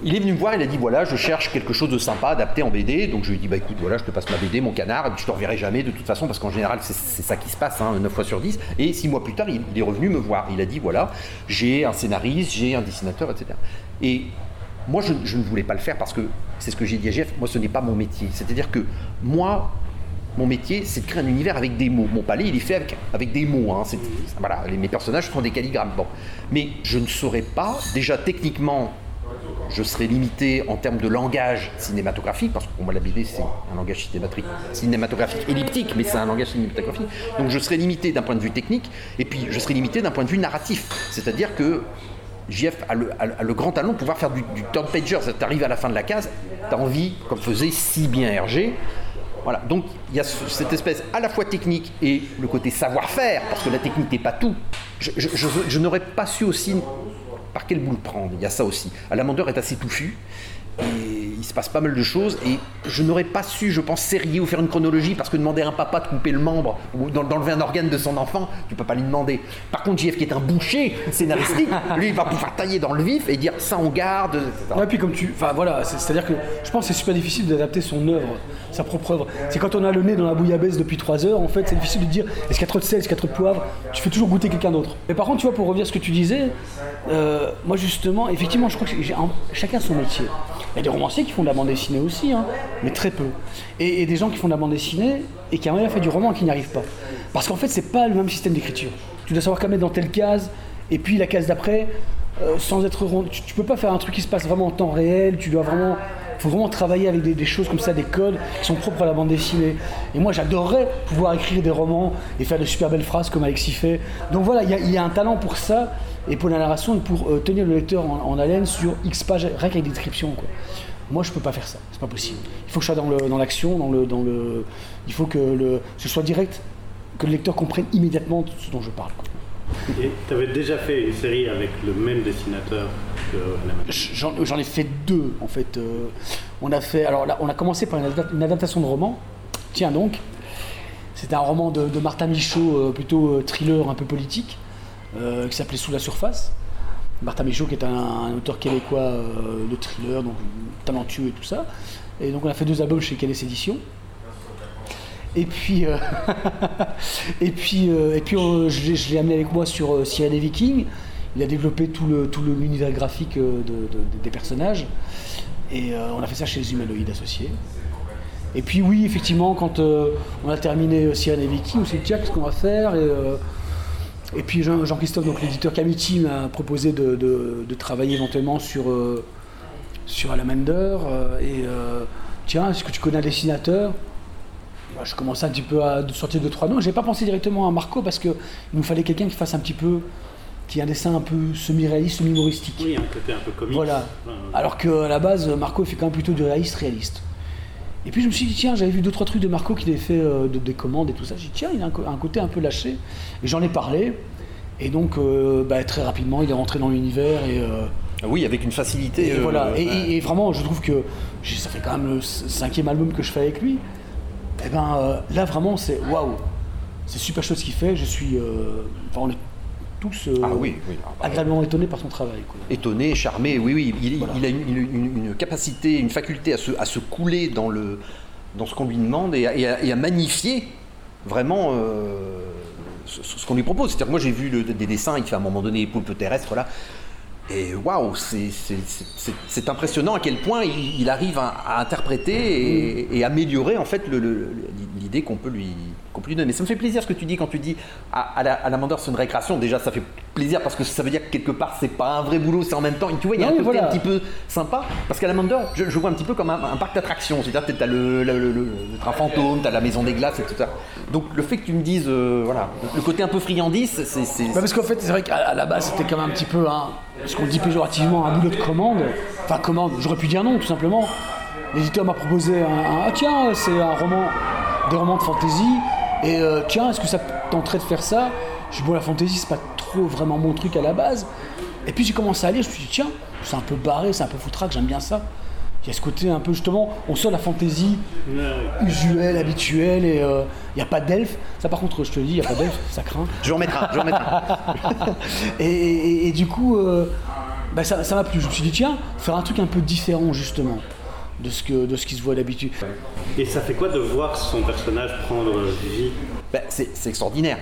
Il est venu me voir, il a dit voilà, je cherche quelque chose de sympa, adapté en BD. Donc je lui ai dit bah écoute, voilà, je te passe ma BD, mon canard, et puis je te reverrai jamais de toute façon, parce qu'en général, c'est c'est ça qui se passe, hein, 9 fois sur 10. Et 6 mois plus tard, il, il est revenu me voir. Il a dit voilà, j'ai un scénariste, j'ai un dessinateur, etc. Et moi, je, je ne voulais pas le faire parce que c'est ce que j'ai dit à Jeff, moi, ce n'est pas mon métier. C'est-à-dire que moi, mon métier, c'est de créer un univers avec des mots. Mon palais, il est fait avec, avec des mots. hein. Voilà, les- mes personnages sont des calligrammes. Bon. Mais je ne saurais pas, déjà techniquement, je serais limité en termes de langage cinématographique, parce que pour moi la BD c'est un langage cinématographique elliptique, mais c'est un langage cinématographique. Donc je serais limité d'un point de vue technique, et puis je serais limité d'un point de vue narratif. C'est-à-dire que JF a le, a le- a le grand talent de pouvoir faire du, du turn pager. Tu arrives à la fin de la case, tu as envie, comme faisait si bien Hergé, voilà, donc il y a ce- cette espèce à la fois technique et le côté savoir-faire, parce que la technique n'est pas tout. Je, n'aurais pas su aussi par quel bout le prendre, il y a ça aussi. Alamandeur est assez touffu, et il se passe pas mal de choses, et je n'aurais pas su, je pense, serrer ou faire une chronologie, parce que demander à un papa de couper le membre ou d'en- d'enlever un organe de son enfant, tu peux pas lui demander. Par contre, JF qui est un boucher scénaristique, *laughs* lui il va pouvoir tailler dans le vif et dire ça on garde, etc. Ouais, puis comme tu. Enfin voilà, c'est- c'est-à-dire que je pense que c'est super difficile d'adapter son œuvre, sa propre œuvre. C'est quand on a le nez dans la bouillabaisse depuis 3 heures, en fait, c'est difficile de dire est-ce qu'il y a trop de sel, est-ce qu'il y a trop de poivre? Tu fais toujours goûter quelqu'un d'autre. Mais par contre, tu vois, pour revenir à ce que tu disais, euh, moi justement, effectivement, je crois que j'ai un- chacun son métier. Il y a des romanciers qui font de la bande dessinée aussi, hein, mais très peu. Et, des gens qui font de la bande dessinée et qui aimeraient faire du roman et qui n'y arrivent pas. Parce qu'en fait, c'est pas le même système d'écriture. Tu dois savoir qu'à mettre dans telle case, et puis la case d'après, euh, sans être. Tu, tu peux pas faire un truc qui se passe vraiment en temps réel. Tu dois vraiment, faut vraiment travailler avec des, choses comme ça, des codes qui sont propres à la bande dessinée. Et moi, j'adorerais pouvoir écrire des romans et faire de super belles phrases comme Alexis fait. Donc voilà, il y a un talent pour ça et pour la narration et pour euh, tenir le lecteur en, en haleine sur X pages, rien qu'avec des descriptions. Quoi. Moi, je peux pas faire ça. C'est pas possible. Il faut que je sois dans l'action, dans, le, dans le, il faut que le, ce soit direct, que le lecteur comprenne immédiatement ce dont je parle. quoi. Et tu avais déjà fait une série avec le même dessinateur que. J'en ai fait deux en fait. Euh, on a fait, alors là, on a commencé par une, adap- une adaptation de roman. Tiens donc, c'était un roman de, de Martin Michaud, euh, plutôt thriller un peu politique, qui s'appelait Sous la surface. Martin Michaud qui est un, auteur québécois euh, de thriller, donc talentueux et tout ça. Et donc on a fait deux albums chez Calais Éditions. *laughs* Et puis, euh, et puis, euh, et puis euh, je l'ai- amené avec moi sur euh, Sirène et Vikings. Il a développé tout le tout l'univers graphique euh, de- de- des personnages. Et euh, on a fait ça chez les humanoïdes associés. Et puis oui, effectivement, quand euh, on a terminé euh, Sirène et Vikings, on s'est dit tiens, qu'est-ce qu'on va faire? Euh, et puis Jean- Jean-Christophe, donc l'éditeur Camiti, m'a proposé de, de- de travailler éventuellement sur, euh, sur Alamander. euh, et euh, tiens, est-ce que tu connais un dessinateur? Moi, Je commençais un petit peu à sortir deux, trois noms. J'ai pas pensé directement à Marco parce qu'il nous fallait quelqu'un qui fasse un petit peu. qui ait un dessin un peu semi-réaliste, semi-humoristique. Oui, un côté un peu comique. Voilà. Enfin, Alors qu'à la base, Marco fait quand même plutôt du réaliste réaliste. Et puis je me suis dit, tiens, j'avais vu deux, trois trucs de Marco qui avait fait euh, de- des commandes et tout ça. J'ai dit, tiens, il a un, côté un peu lâché. Et j'en ai parlé. Et donc, euh, bah, très rapidement, il est rentré dans l'univers. Et, euh, Oui, avec une facilité. et euh, voilà. Et, ouais. et- et vraiment, je trouve que ça fait quand même le cinquième album que je fais avec lui. Et ben euh, là, vraiment, c'est waouh. C'est super chouette ce qu'il fait. Je suis. euh, Enfin, on est tous euh, Ah oui, oui. ah bah, agréablement étonnés par son travail. quoi. étonné, charmé, oui, oui. Il, Voilà. il a une, une- une capacité, une faculté à se, à se couler dans, le, dans ce qu'on lui demande et à, et à- et à magnifier vraiment euh, ce, ce qu'on lui propose. C'est-à-dire que moi j'ai vu le- des dessins, il fait à un moment donné les poulpes terrestres là. Et waouh, c'est- impressionnant à quel point il, il arrive à, à interpréter et, et améliorer en fait l'idée qu'on peut lui donner. Ça me fait plaisir ce que tu dis quand tu dis à, à la, à la Mandeur, c'est une récréation. Déjà, ça fait plaisir parce que ça veut dire que quelque part c'est pas un vrai boulot, c'est en même temps. Tu vois, il y a Non, un mais côté voilà. un petit peu sympa parce qu'à la Mandeur, je, je vois un petit peu comme un, un parc d'attractions. C'est-à-dire que t'as le, le, le- le train fantôme, t'as la maison des glaces et tout ça. Donc le fait que tu me dises, euh, voilà, le côté un peu friandise, c'est Bah, parce qu'en fait, c'est vrai qu'à la base, c'était quand même un petit peu un, ce qu'on dit péjorativement, un boulot de commande. Enfin, commande, j'aurais pu dire non, tout simplement. L'éditeur m'a proposé un, un- ah tiens, c'est un roman, des romans de fantasy, et euh, tiens, est-ce que ça tenterait de faire ça? Je dis bon, la fantasy, c'est pas trop vraiment mon truc à la base. Et puis j'ai commencé à lire, je me suis dit tiens, c'est un peu barré, c'est un peu foutraque, j'aime bien ça. Il y a ce côté un peu justement, on sort la ouais. usuelle, habituelle, et il n'y a pas d'elfes. Ça par contre, je te le dis, il n'y a pas d'elfes, ça craint. Je un, je un. *laughs* Et, et- et du coup, euh, bah, ça m'a plu. Je me suis dit, tiens, faire un truc un peu différent, justement, de ce, que, de ce qui se voit d'habitude. Et ça fait quoi de voir son personnage prendre vie? Ben, c'est c'est extraordinaire.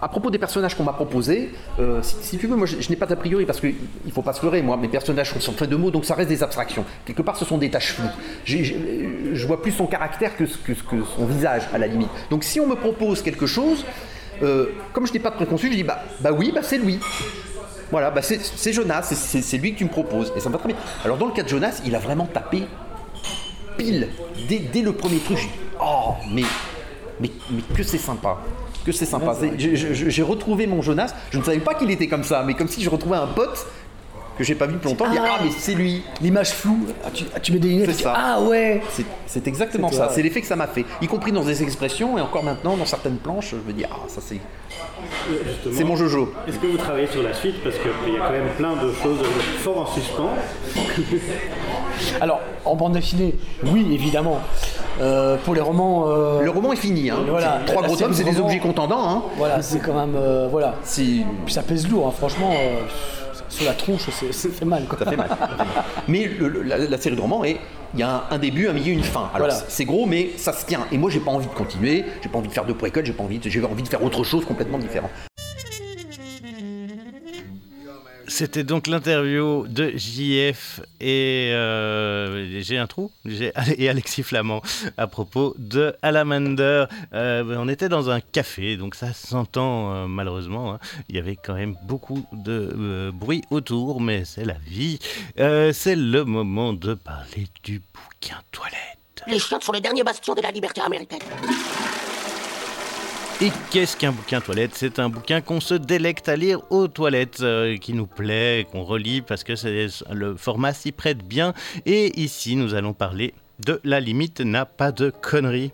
À propos des personnages qu'on m'a proposés, euh, si, si tu veux, moi je, je n'ai pas d'a priori parce qu'il ne faut pas se leurrer. Moi, mes personnages sont, faits de mots, donc ça reste des abstractions. Quelque part, ce sont des tâches floues. J'ai- j'ai- je vois plus son caractère que, que, son visage, à la limite. Donc si on me propose quelque chose, euh, comme je n'ai pas de préconçu, je dis bah, bah oui, bah c'est lui. Voilà, bah c'est c'est Jonas, c'est- c'est c'est lui que tu me proposes. Et ça me va très bien. Alors dans le cas de Jonas, il a vraiment tapé pile dès, dès le premier truc. J'ai dit, oh, mais, mais, mais que c'est sympa. Que c'est sympa. J'ai retrouvé mon Jonas. Je ne savais pas qu'il était comme ça, mais comme si je retrouvais un pote que j'ai pas vu depuis longtemps. Ah. ah, mais c'est lui. L'image floue, ah, tu, ah, tu mets des lunettes, C'est ça. ah ouais C'est- exactement C'est ça. C'est l'effet que ça m'a fait. Y compris dans des expressions et encore maintenant dans certaines planches, je me dis, ah, ça c'est. justement C'est mon Jojo. Est-ce que vous travaillez sur la suite? Parce qu'il y a quand même plein de choses fort en suspens. *laughs* Alors, en bande dessinée, oui, évidemment. Euh, pour les romans, euh, Le roman est fini. Hein. Voilà. Trois gros tomes, c'est de des romans- objets contendants. Hein. voilà, c'est quand même, euh, voilà. Ça pèse lourd, hein, franchement, euh, sur la tronche, c'est- ça fait mal, quoi. Ça fait mal. mais le- le- la, la série de romans est. Il y a un, un début, un milieu, une fin. Alors Voilà. c'est- gros, mais ça se tient. Et moi, j'ai pas envie de continuer. J'ai pas envie de faire de précoce. J'ai pas envie. de- J'ai envie de faire autre chose complètement différent. C'était donc l'interview de JF et euh, j'ai un trou *laughs* et Alexis Flamand à propos de Alamander. Euh, on était dans un café, donc ça s'entend euh, malheureusement. hein. Il y avait quand même beaucoup de euh, bruit autour, mais c'est la vie. C'est le moment de parler du bouquin toilette. Les chiottes sont les derniers bastions de la liberté américaine. Et qu'est-ce qu'un bouquin toilette? C'est un bouquin qu'on se délecte à lire aux toilettes, euh, qui nous plaît, qu'on relit parce que le format s'y prête bien. Et ici, nous allons parler de La limite n'a pas de conneries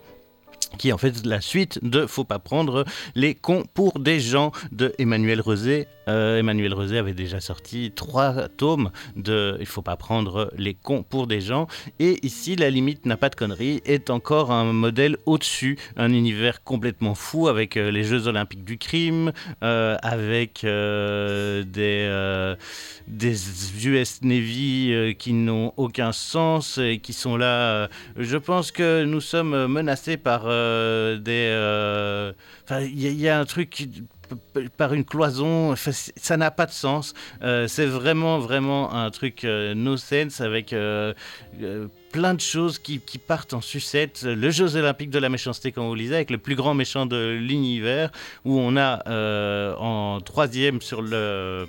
qui est en fait la suite de Faut pas prendre les cons pour des gens de Emmanuel Rezé. Euh, Emmanuel Rezé avait déjà sorti trois tomes de Il faut pas prendre les cons pour des gens. Et ici, La limite n'a pas de conneries est encore un modèle au-dessus, un univers complètement fou avec euh, les Jeux olympiques du crime, euh, avec des, US Navy qui n'ont aucun sens et qui sont là. je pense que nous sommes menacés par des. euh, il y, a- un truc. par une cloison, ça n'a pas de sens. Euh, c'est vraiment, vraiment un truc euh, no sense avec euh, euh, plein de choses qui, qui partent en sucette. Le Jeux olympiques de la méchanceté, comme vous le lisez, avec le plus grand méchant de l'univers, où on a euh, en troisième sur le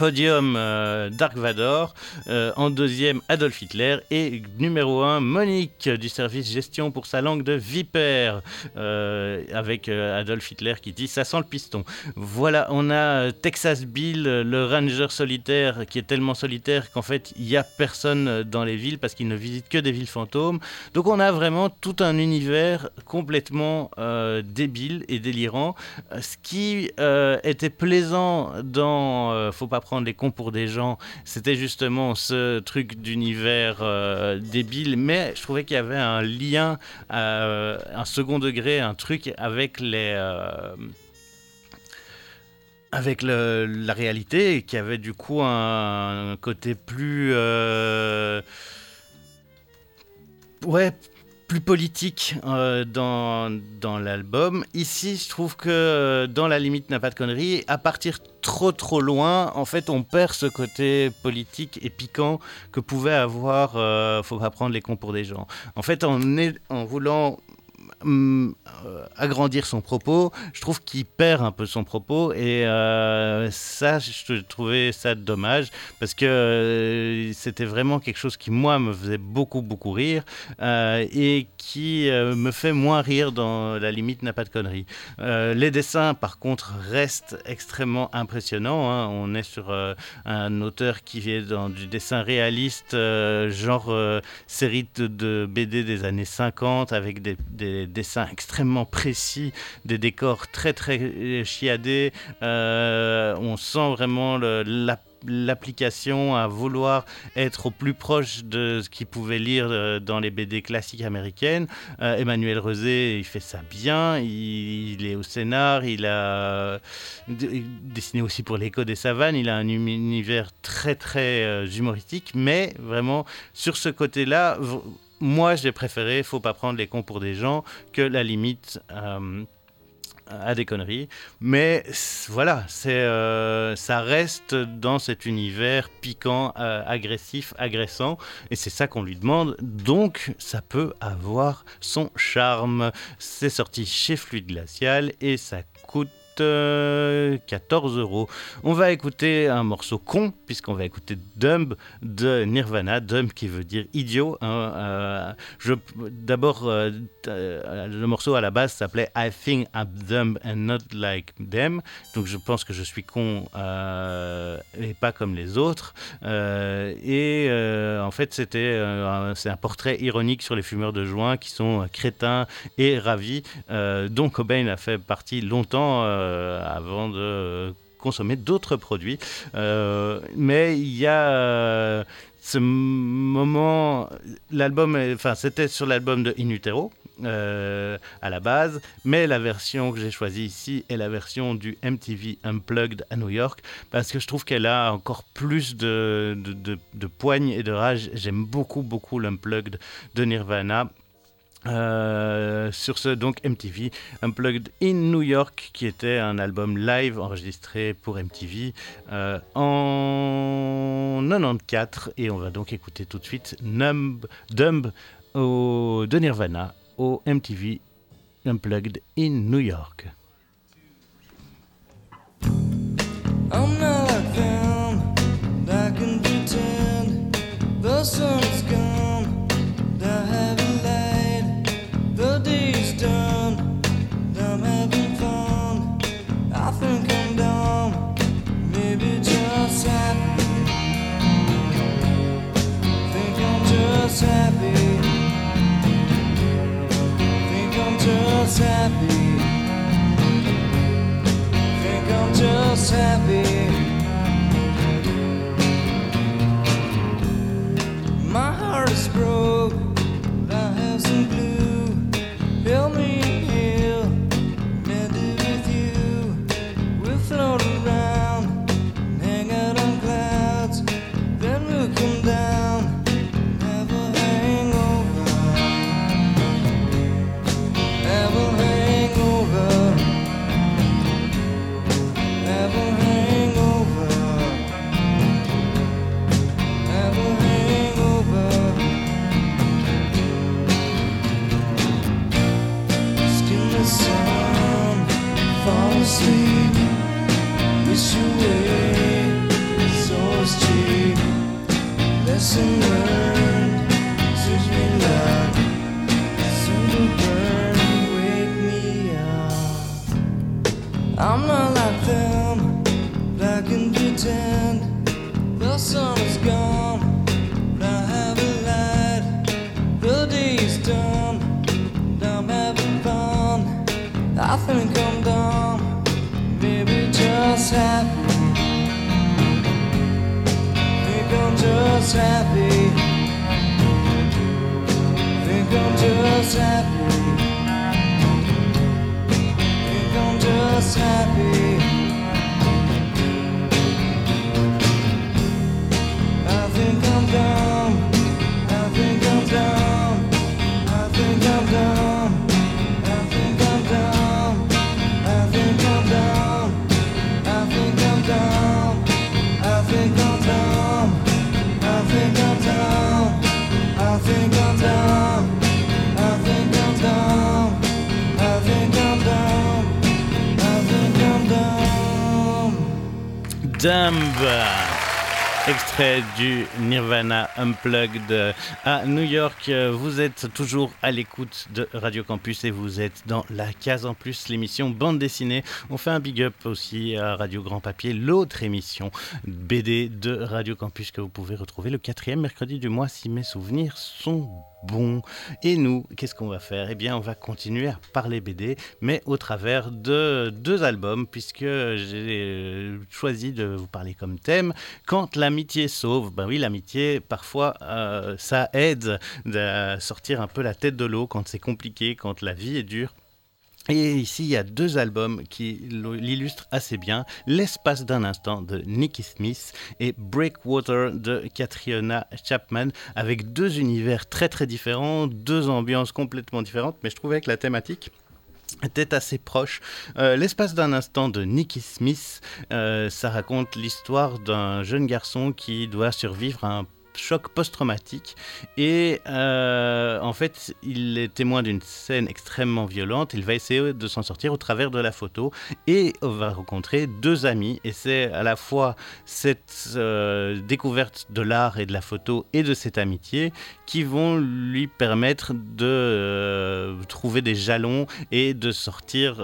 podium euh, Dark Vador, euh, en deuxième Adolf Hitler et numéro 1 Monique du service gestion pour sa langue de vipère euh, avec Adolf Hitler qui dit ça sent le piston. Voilà, on a Texas Bill, le ranger solitaire qui est tellement solitaire qu'en fait il n'y a personne dans les villes parce qu'il ne visite que des villes fantômes. Donc on a vraiment tout un univers complètement débile et délirant. Ce qui était plaisant dans Faut pas prendre les cons pour des gens, c'était justement ce truc d'univers euh, débile, mais je trouvais qu'il y avait un lien, euh, un second degré, un truc avec les... euh, avec le- la réalité, qui avait du coup un, côté plus... ouais, politique euh, dans, dans l'album. Ici, je trouve que euh, dans La limite n'a pas de conneries, à partir trop trop loin, en fait, on perd ce côté politique et piquant que pouvait avoir euh, Faut pas prendre les cons pour des gens. En fait, en, en voulant euh, agrandir son propos, je trouve qu'il perd un peu son propos et euh, ça, je trouvais ça dommage parce que euh, c'était vraiment quelque chose qui, moi, me faisait beaucoup, beaucoup rire et qui me fait moins rire dans La limite n'a pas de conneries. Les dessins, par contre, restent extrêmement impressionnants. hein. On est sur un auteur qui est dans du dessin réaliste, genre série de, BD des années 50 avec des dessins extrêmement précis, des décors très très euh, chiadés. Euh, on sent vraiment l'application à vouloir être au plus proche de ce qu'il pouvait lire euh, dans les BD classiques américaines. Emmanuel Rosé, il fait ça bien, il, il est au scénar, il a dessiné aussi pour l'écho des savanes, il a un uni- univers très très humoristique, mais vraiment sur ce côté-là, moi j'ai préféré, faut pas prendre les cons pour des gens, que la limite... euh, à des conneries, mais voilà, euh, ça reste dans cet univers piquant, euh, agressif, agressant, et c'est ça qu'on lui demande. Donc, ça peut avoir son charme. C'est sorti chez Fluide Glacial et ça coûte euh, 14 euros. On va écouter un morceau con, puisqu'on va écouter Dumb de Nirvana. Dumb qui veut dire idiot. hein, euh, D'abord, euh, euh, le morceau à la base s'appelait I think I'm dumb and not like them. Donc je pense que je suis con et pas comme les autres. Et en fait, c'était un- un portrait ironique sur les fumeurs de joint qui sont crétins et ravis, dont Cobain a fait partie longtemps avant de euh, consommer d'autres produits. Euh, mais il y a euh, ce moment, l'album, enfin c'était sur l'album de In Utero. euh, à la base, mais la version que j'ai choisie ici est la version du MTV Unplugged à New York parce que je trouve qu'elle a encore plus de, de, de, de poigne et de rage. J'aime beaucoup, beaucoup l'Unplugged de Nirvana. Euh, sur ce donc MTV Unplugged in New York qui était un album live enregistré pour MTV euh, en 94 et on va donc écouter tout de suite Numb, Dumb au, de Nirvana au MTV Unplugged in New York. Happy. Think I'm just happy. Think I'm just happy. My heart is broke, I have some glue. Extrait du Nirvana Unplugged à New York. Vous êtes toujours à l'écoute de Radio Campus et vous êtes dans la case en plus, l'émission bande dessinée. On fait un big up aussi à Radio Grand Papier, l'autre émission BD de Radio Campus que vous pouvez retrouver le quatrième mercredi du mois si mes souvenirs sont bons. Et nous, qu'est-ce qu'on va faire? Eh bien, on va continuer à parler BD, mais au travers de deux albums, puisque j'ai euh, choisi de vous parler comme thème Quand l'amitié sauve. Ben oui, l'amitié, parfois, euh, ça aide à sortir un peu la tête de l'eau quand c'est compliqué, quand la vie est dure. Et ici, il y a deux albums qui l'illustrent assez bien. L'espace d'un instant de Nicky Smith et Breakwater de Catriona Chapman, avec deux univers très très différents, deux ambiances complètement différentes, mais je trouvais que la thématique était assez proche. Euh, L'espace d'un instant de Nicky Smith, euh, ça raconte l'histoire d'un jeune garçon qui doit survivre à un choc post-traumatique. Et euh, en fait il est témoin d'une scène extrêmement violente. Il va essayer de s'en sortir au travers de la photo et on va rencontrer deux amis. Et c'est à la fois cette euh, découverte de l'art et de la photo et de cette amitié qui vont lui permettre de euh, trouver des jalons et de sortir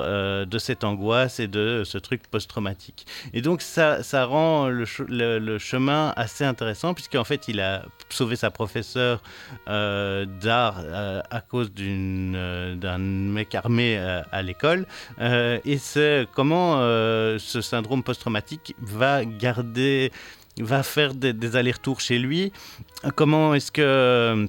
de cette angoisse et de ce truc post-traumatique. Et donc ça, ça rend le- le chemin assez intéressant puisqu'en fait il a sauvé sa professeure euh, d'art euh, à cause euh, d'un mec armé à l'école. Et c'est comment ce syndrome post-traumatique va garder, va faire des, allers-retours chez lui? Comment est-ce que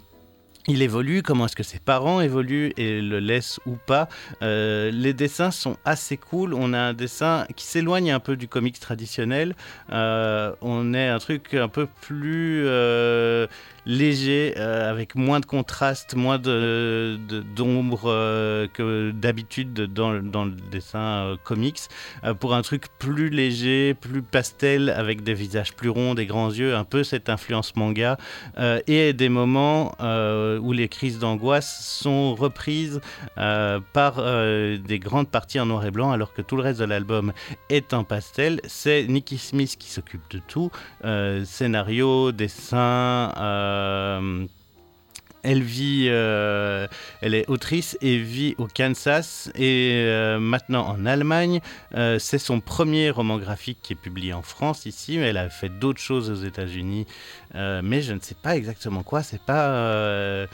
il évolue, comment est-ce que ses parents évoluent et le laissent ou pas. Euh, les dessins sont assez cool. On a un dessin qui s'éloigne un peu du comics traditionnel. Euh, on est un truc un peu plus euh, léger, avec moins de contraste, moins de, d'ombre que d'habitude dans, dans le dessin comics, pour un truc plus léger, plus pastel, avec des visages plus ronds, des grands yeux, un peu cette influence manga, et des moments où les crises d'angoisse sont reprises euh, par euh, des grandes parties en noir et blanc, alors que tout le reste de l'album est en pastel. C'est Nicky Smith qui s'occupe de tout, euh, scénario, dessin. Elle vit, euh, elle est autrice et vit au Kansas et euh, maintenant en Allemagne. Euh, c'est son premier roman graphique qui est publié en France ici, mais elle a fait d'autres choses aux États-Unis, mais je ne sais pas exactement quoi. C'est pas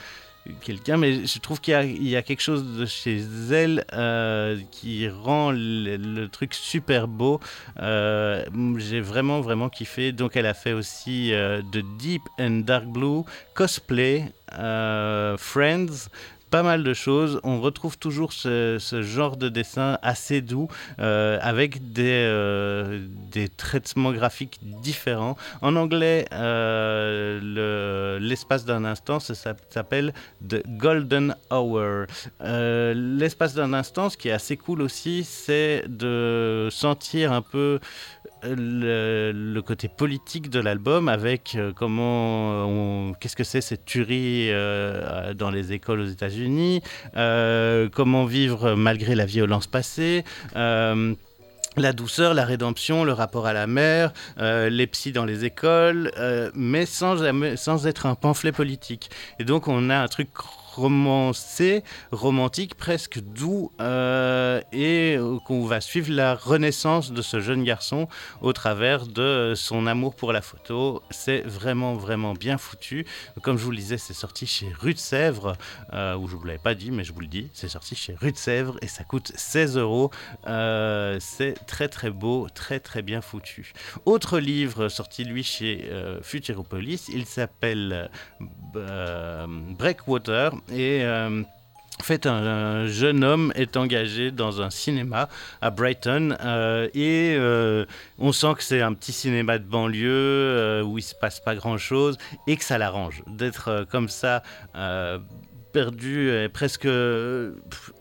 quelqu'un, mais je trouve qu'il y a, quelque chose de chez elle euh, qui rend le, truc super beau. Euh, J'ai vraiment, vraiment kiffé. Donc, elle a fait aussi euh, de Deep and Dark Blue, Cosplay, euh, Friends. Pas mal de choses. On retrouve toujours ce, genre de dessin assez doux, euh, avec des, euh, des traitements graphiques différents. En anglais, euh, le- l'espace d'un instant, s'appelle The Golden Hour. L'espace d'un instant, ce qui est assez cool aussi, c'est de sentir un peu le, côté politique de l'album avec euh, comment qu'est-ce que c'est cette tuerie euh, dans les écoles aux États-Unis, euh, comment vivre malgré la violence passée. euh, la douceur, la rédemption, le rapport à la mer, euh, les psys dans les écoles, mais sans, sans être un pamphlet politique. Et donc on a un truc romancé, romantique, presque doux, euh, et qu'on va suivre la renaissance de ce jeune garçon au travers de son amour pour la photo. C'est vraiment, vraiment bien foutu. Comme je vous le disais, c'est sorti chez Rue de Sèvres, euh, où je vous l'avais pas dit, mais je vous le dis, c'est sorti chez Rue de Sèvres et ça coûte 16 euros. Euh, c'est très, très beau, très, très bien foutu. Autre livre sorti, lui, chez euh, Futuropolis, il s'appelle euh, Breakwater et euh, en fait, un, un jeune homme est engagé dans un cinéma à Brighton euh, et euh, on sent que c'est un petit cinéma de banlieue où il se passe pas grand-chose et que ça l'arrange d'être comme ça. perdu et presque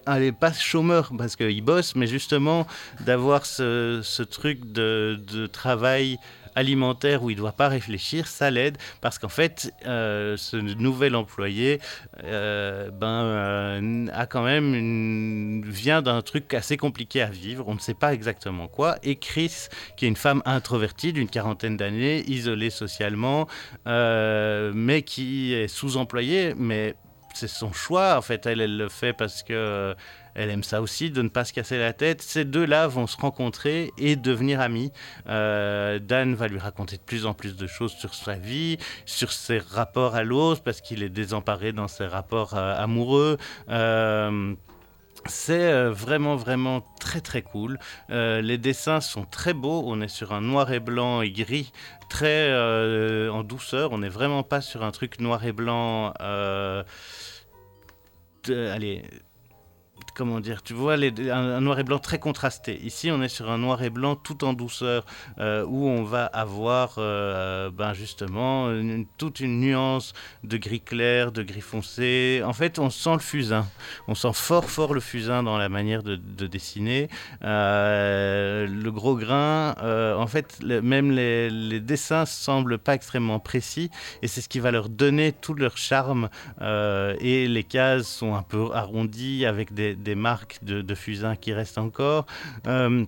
allez pas chômeur parce qu'il bosse mais justement d'avoir ce, truc de travail alimentaire où il ne doit pas réfléchir, ça l'aide parce qu'en fait, euh, ce nouvel employé euh, ben, euh, a quand même vient d'un truc assez compliqué à vivre, on ne sait pas exactement quoi. Et Chris, qui est une femme introvertie d'une quarantaine d'années, isolée socialement, mais qui est sous-employée, mais c'est son choix en fait. Elle, elle le fait parce que elle aime ça aussi, de ne pas se casser la tête. Ces deux-là vont se rencontrer et devenir amis. Euh, Dan va lui raconter de plus en plus de choses sur sa vie, sur ses rapports à l'autre, parce qu'il est désemparé dans ses rapports euh, amoureux. Euh, c'est vraiment, vraiment très, très cool. Les dessins sont très beaux. On est sur un noir et blanc et gris, très en douceur. On n'est vraiment pas sur un truc noir et blanc. allez, comment dire, tu vois, les- un, un noir et blanc très contrasté. Ici, on est sur un noir et blanc tout en douceur, euh, où on va avoir, euh, ben justement, toute une nuance de gris clair, de gris foncé. En fait, on sent le fusain. On sent fort, fort le fusain dans la manière de, de dessiner. Euh, le gros grain, en fait, même les, les dessins semblent pas extrêmement précis, et c'est ce qui va leur donner tout leur charme. Et les cases sont un peu arrondies avec des, des marques de, de fusain qui restent encore. Euh,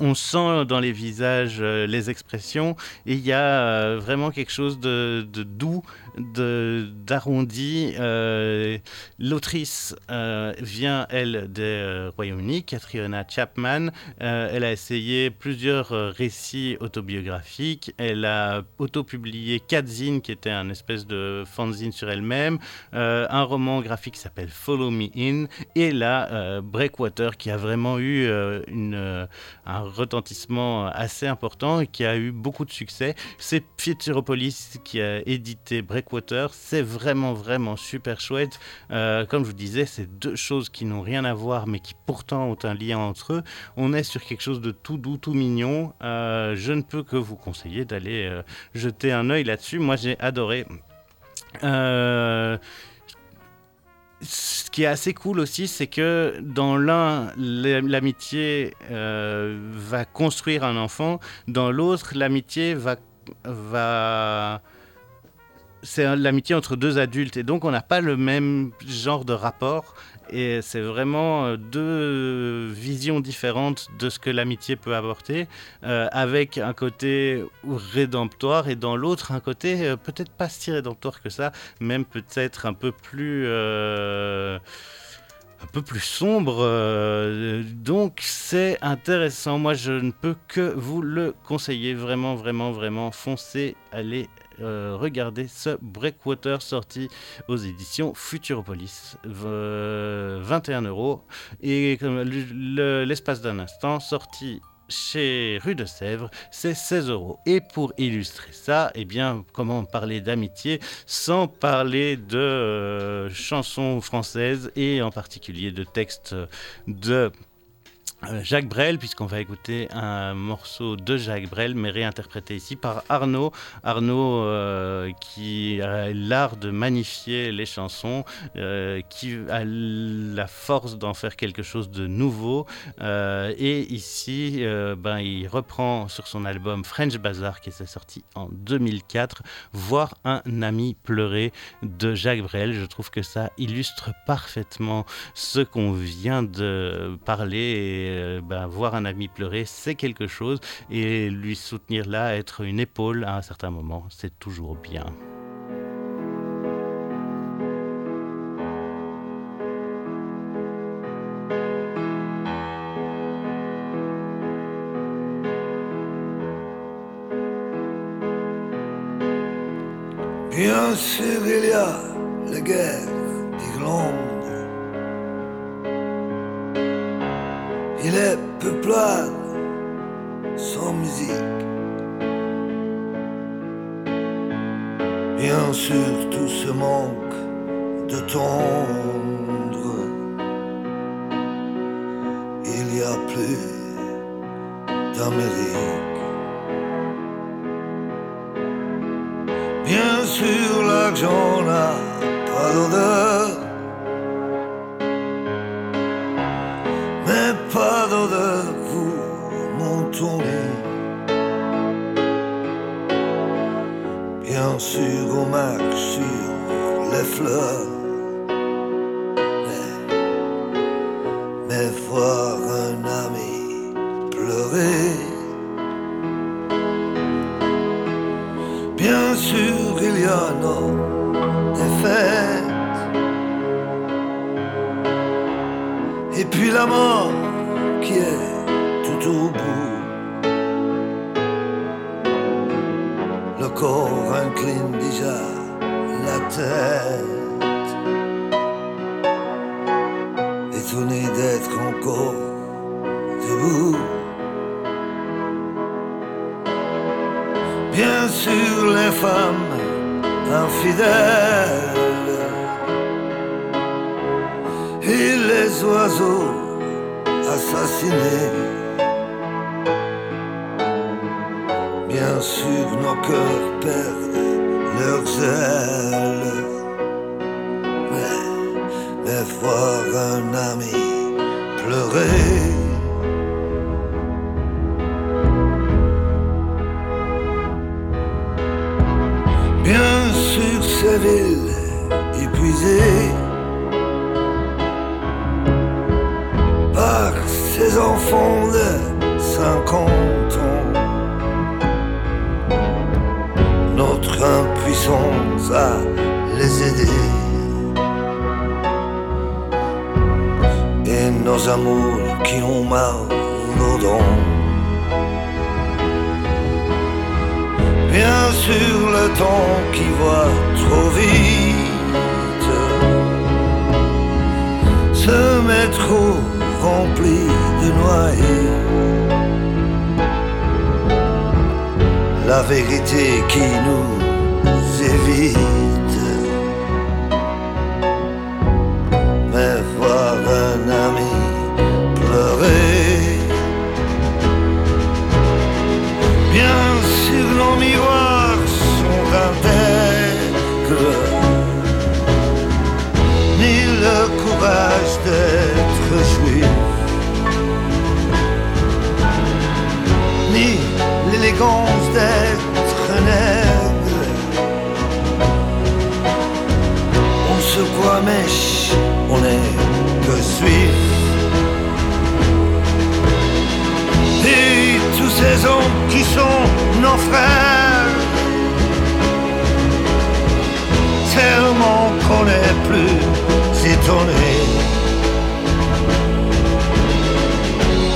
on sent dans les visages euh, les expressions et il y a euh, vraiment quelque chose de, de doux, d'arrondi. Euh, L'autrice vient, elle, des Royaume-Uni, Catriona Chapman. Elle a essayé plusieurs récits autobiographiques. Elle a autopublié Katzine, qui était un espèce de fanzine sur elle-même, un roman graphique qui s'appelle Follow Me In, et là, Breakwater, qui a vraiment eu une, euh, un retentissement assez important et qui a eu beaucoup de succès. C'est Futuropolis qui a édité Breakwater. C'est vraiment, vraiment super chouette. Euh, comme je vous disais, c'est deux choses qui n'ont rien à voir, mais qui pourtant ont un lien entre eux. On est sur quelque chose de tout doux, tout mignon. Euh, je ne peux que vous conseiller d'aller euh, jeter un œil là-dessus. Moi, j'ai adoré. Euh, ce qui est assez cool aussi, c'est que dans l'un, la- l'amitié euh, va construire un enfant, dans l'autre, l'amitié va, c'est l'amitié entre deux adultes. Et donc on n'a pas le même genre de rapport et c'est vraiment euh, deux visions différentes de ce que l'amitié peut apporter euh, avec un côté rédemptoire et dans l'autre un côté euh, peut-être pas si rédemptoire que ça même peut-être un peu plus un peu plus sombre. donc c'est intéressant. Moi, je ne peux que vous le conseiller. Vraiment, vraiment, vraiment. Foncez, allez euh, regarder ce Breakwater sorti aux éditions Futuropolis. V- 21 euros. Et l'espace d'un instant, sorti chez Rue de Sèvres, c'est 16 euros. Et pour illustrer ça, eh bien, comment parler d'amitié sans parler de euh, chansons françaises et en particulier de textes de euh, Jacques Brel, puisqu'on va écouter un morceau de Jacques Brel, mais réinterprété ici par Arnaud. Arnaud euh, qui a l'art de magnifier les chansons, euh, qui a la force d'en faire quelque chose de nouveau. Euh, et ici, euh, ben, il reprend sur son album French Bazaar, qui s'est sorti en 2004, Voir un ami pleurer de Jacques Brel. Je trouve que ça illustre parfaitement ce qu'on vient de parler euh, ben, voir un ami pleurer, c'est quelque chose, et lui soutenir là, être une épaule à un certain moment, c'est toujours bien. Bien sûr, il y a la guerre, dit l'ombre Il est peuplade sans musique. Bien sûr, tout ce manque de tendre. Il y a plus d'Amérique. Bien sûr, l'argent n'a pas d'odeur. Bien sûr, on sur les fleurs. Mais, mais voir un ami pleurer. Bien sûr, il y a nos défaites. Et puis la mort qui est tout au bout. Corps incline déjà la tête. Étonné d'être encore debout. Bien sûr, les femmes infidèles et les oiseaux assassinés. Bien sûr, nos cœurs perdent leurs ailes. Mais, voir un ami pleurer. Bien sûr, ces villes épuisées par ces enfants de 50 ans. Qui ont mal aux dents. Bien sûr, le temps qui va trop vite. Ce métro rempli de noyés. La vérité qui nous évite. Tellement qu'on n'est plus étonné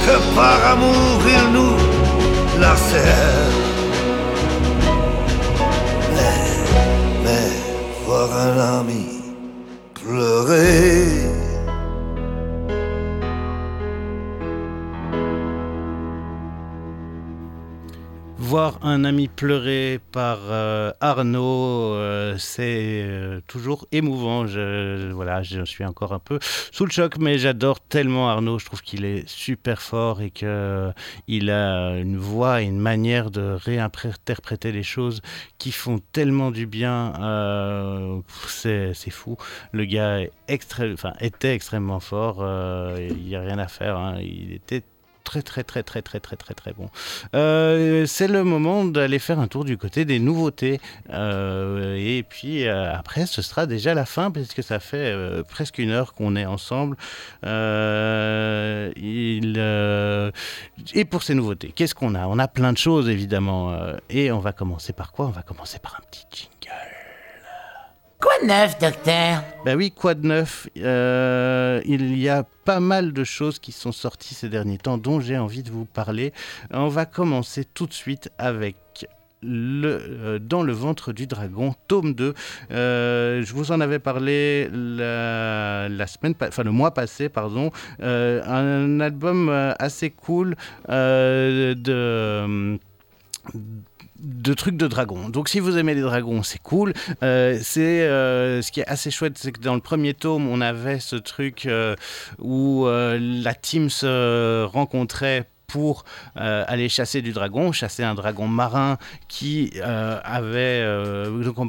que par amour ils nous lacèrent. Mais, mais voir un ami Voir un ami pleurer par euh, Arnaud, euh, c'est euh, toujours émouvant. Je, voilà, je suis encore un peu sous le choc, mais j'adore tellement Arnaud. Je trouve qu'il est super fort et qu'il a une voix et une manière de réinterpréter les choses qui font tellement du bien. c'est fou. Le gars est était extrêmement fort. Il n'y a rien à faire. hein. Il était très très très très très très très très bon. Euh, c'est le moment d'aller faire un tour du côté des nouveautés. Euh, et puis euh, après, ce sera déjà la fin, puisque ça fait presque une heure qu'on est ensemble. Et pour ces nouveautés, qu'est-ce qu'on a? On a plein de choses, évidemment. et on va commencer par quoi? On va commencer par un petit jingle. Quoi de neuf, docteur? Ben oui, quoi de neuf? Euh, Il y a pas mal de choses qui sont sorties ces derniers temps dont j'ai envie de vous parler. On va commencer tout de suite avec le, euh, Dans le ventre du dragon, tome 2. Euh, je vous en avais parlé la, semaine, enfin le mois passé, pardon. Un album assez cool de de trucs de dragons. Donc si vous aimez les dragons, c'est cool. Euh, c'est euh, ce qui est assez chouette, c'est que dans le premier tome, on avait ce truc euh, où la team se rencontrait pour aller chasser du dragon, chasser un dragon marin qui avait,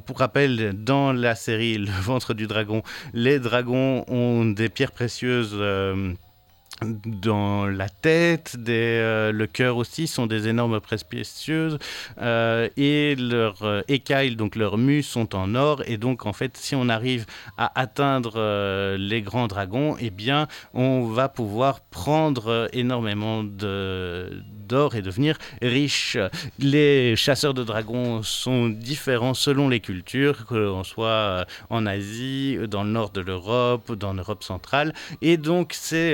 pour rappel, dans la série Le ventre du dragon, les dragons ont des pierres précieuses. Dans la tête, euh, le cœur aussi sont des énormes presses euh, et leurs euh, écailles, donc leurs mus sont en or et donc en fait si on arrive à atteindre les grands dragons, eh bien on va pouvoir prendre énormément d'or et devenir riche. Les chasseurs de dragons sont différents selon les cultures, que l'on soit en Asie, dans le nord de l'Europe, dans l'Europe centrale. Et donc, c'est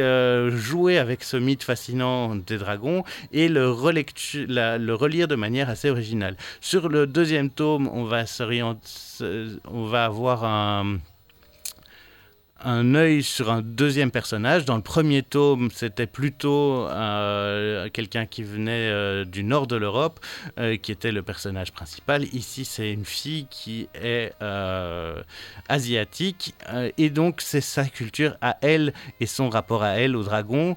jouer avec ce mythe fascinant des dragons et le, relire de manière assez originale. Sur le deuxième tome, on va, s'orienter- on va avoir un un œil sur un deuxième personnage. Dans le premier tome, c'était plutôt euh, quelqu'un qui venait euh, du nord de l'Europe, euh, qui était le personnage principal. Ici, c'est une fille qui est asiatique, et donc c'est sa culture à elle et son rapport à elle, au dragon.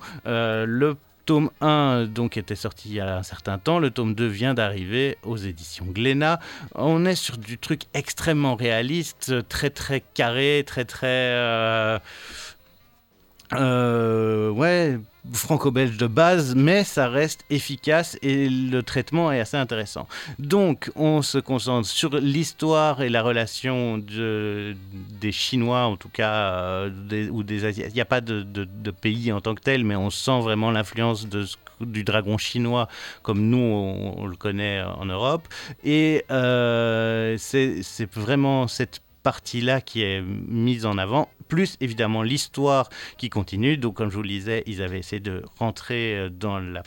Tome 1 donc était sorti il y a un certain temps, le tome 2 vient d'arriver aux éditions Glénat. On est sur du truc extrêmement réaliste, très très carré, très très euh, euh, ouais, franco-belge de base, mais ça reste efficace et le traitement est assez intéressant. Donc, on se concentre sur l'histoire et la relation de, des Chinois, en tout cas, euh, ou des Asiatiques. Il n'y a pas de, pays en tant que tel, mais on sent vraiment l'influence du dragon chinois comme nous on, le connaît en Europe. Et euh, c'est vraiment cette partie-là qui est mise en avant, plus évidemment l'histoire qui continue. Donc, comme je vous le disais, ils avaient essayé de rentrer euh, dans la,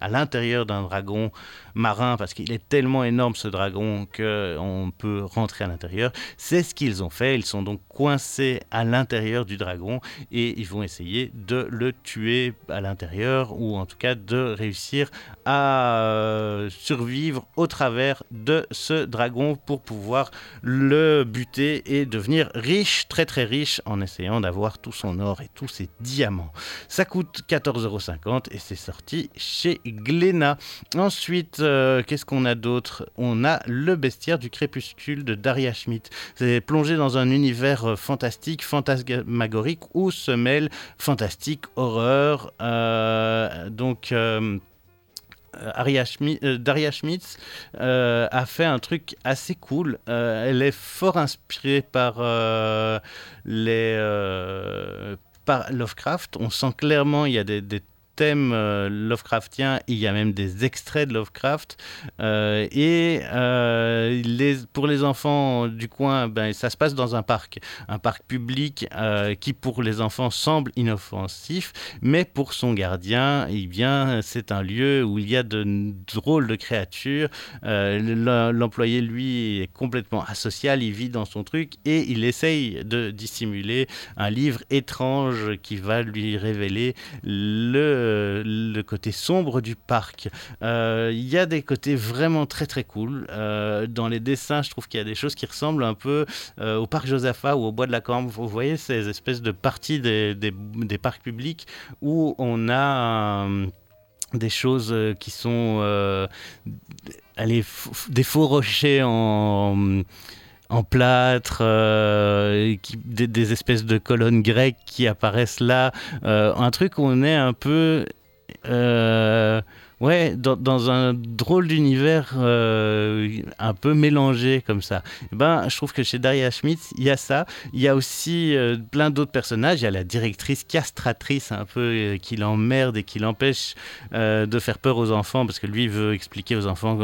à l'intérieur d'un dragon marin parce qu'il est tellement énorme ce dragon qu'on peut rentrer à l'intérieur. C'est ce qu'ils ont fait. Ils sont donc coincés à l'intérieur du dragon et ils vont essayer de le tuer à l'intérieur ou en tout cas de réussir à euh, survivre au travers de ce dragon pour pouvoir le buter et devenir riche, très très riche en essayant d'avoir tout son or et tous ses diamants. Ça coûte 14,50€ et c'est sorti chez Glénat. Ensuite, euh, qu'est-ce qu'on a d'autre? On a Le Bestiaire du Crépuscule de Daria Schmidt. C'est plongé dans un univers euh, fantastique, fantasmagorique où se mêlent fantastique, horreur. euh, donc. Daria Schmitz a fait un truc assez cool. Elle est fort inspirée par les par Lovecraft. On sent clairement il y a des thèmes euh, Lovecraftiens. Il y a même des extraits de Lovecraft. Euh, et euh, pour les enfants du coin, ben, ça se passe dans un parc, un parc public qui pour les enfants semble inoffensif, mais pour son gardien, eh bien, c'est un lieu où il y a de drôles de créatures. L'em- L'employé, lui, est complètement asocial, il vit dans son truc et il essaye de dissimuler un livre étrange qui va lui révéler le, le côté sombre du parc. Euh, Il y a des côtés vraiment très très cool. Euh, dans les dessins, je trouve qu'il y a des choses qui ressemblent un peu euh, au parc Josaphat ou au bois de la Cambre. Vous voyez ces espèces de parties des, des- des parcs publics où on a euh, des choses euh, qui sont euh, allez, des faux rochers en en plâtre, euh, des espèces de colonnes grecques qui apparaissent là, Euh, un truc où on est un peu euh, ouais, dans, un drôle d'univers euh, un peu mélangé comme ça. Eh Ben, je trouve que chez Daria Schmitz, il y a ça. Il y a aussi euh, plein d'autres personnages. Il y a la directrice castratrice un peu euh, qui l'emmerde et qui l'empêche de faire peur aux enfants parce que lui veut expliquer aux enfants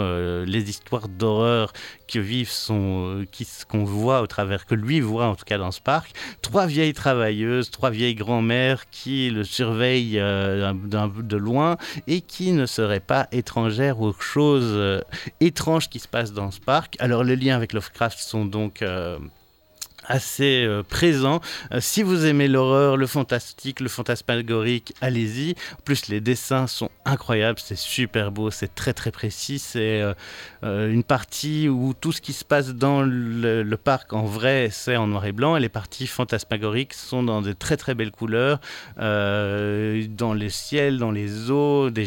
les histoires d'horreur que vivent son, qu'on voit au travers, que lui voit en tout cas dans ce parc. Trois vieilles travailleuses, trois vieilles grand-mères qui le surveillent de loin et qui ne se pas étrangère aux choses euh, étranges qui se passent dans ce parc. Alors les liens avec Lovecraft sont donc euh, assez euh, présent. Euh, si vous aimez l'horreur, le fantastique, le fantasmagorique, allez-y. En plus, les dessins sont incroyables, c'est super beau, c'est très très précis. C'est euh, une partie où tout ce qui se passe dans le, parc en vrai, c'est en noir et blanc, et les parties fantasmagoriques sont dans de très très belles couleurs, dans les ciels, dans les eaux, des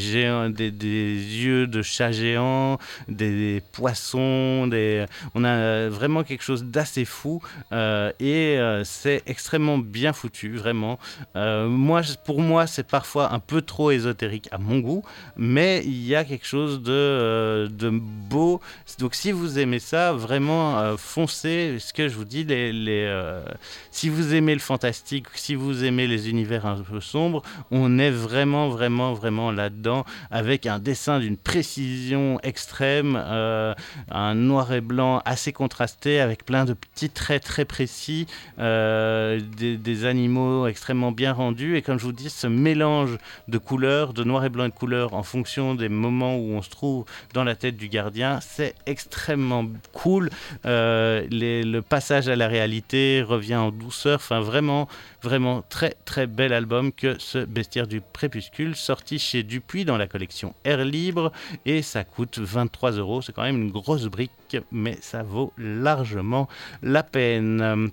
des, des yeux de chats géants, des, des poissons, des... on a vraiment quelque chose d'assez fou. Et euh, c'est extrêmement bien foutu, vraiment. Euh, moi, pour moi, c'est parfois un peu trop ésotérique à mon goût, mais il y a quelque chose de, euh, de beau. Donc, si vous aimez ça, vraiment euh, foncez. Ce que je vous dis, les, euh, si vous aimez le fantastique, si vous aimez les univers un peu sombres, on est vraiment, vraiment, vraiment là-dedans, avec un dessin d'une précision extrême, euh, un noir et blanc assez contrasté, avec plein de petits traits très précis, euh, des, animaux extrêmement bien rendus. Et comme je vous dis, ce mélange de couleurs, de noir et blanc et de couleurs, en fonction des moments où on se trouve dans la tête du gardien, c'est extrêmement cool. Euh, le passage à la réalité revient en douceur. Enfin, vraiment, vraiment très, très bel album que ce Bestiaire du Crépuscule, sorti chez Dupuis dans la collection Air Libre. Et ça coûte 23 euros. C'est quand même une grosse brique, mais ça vaut largement la peine.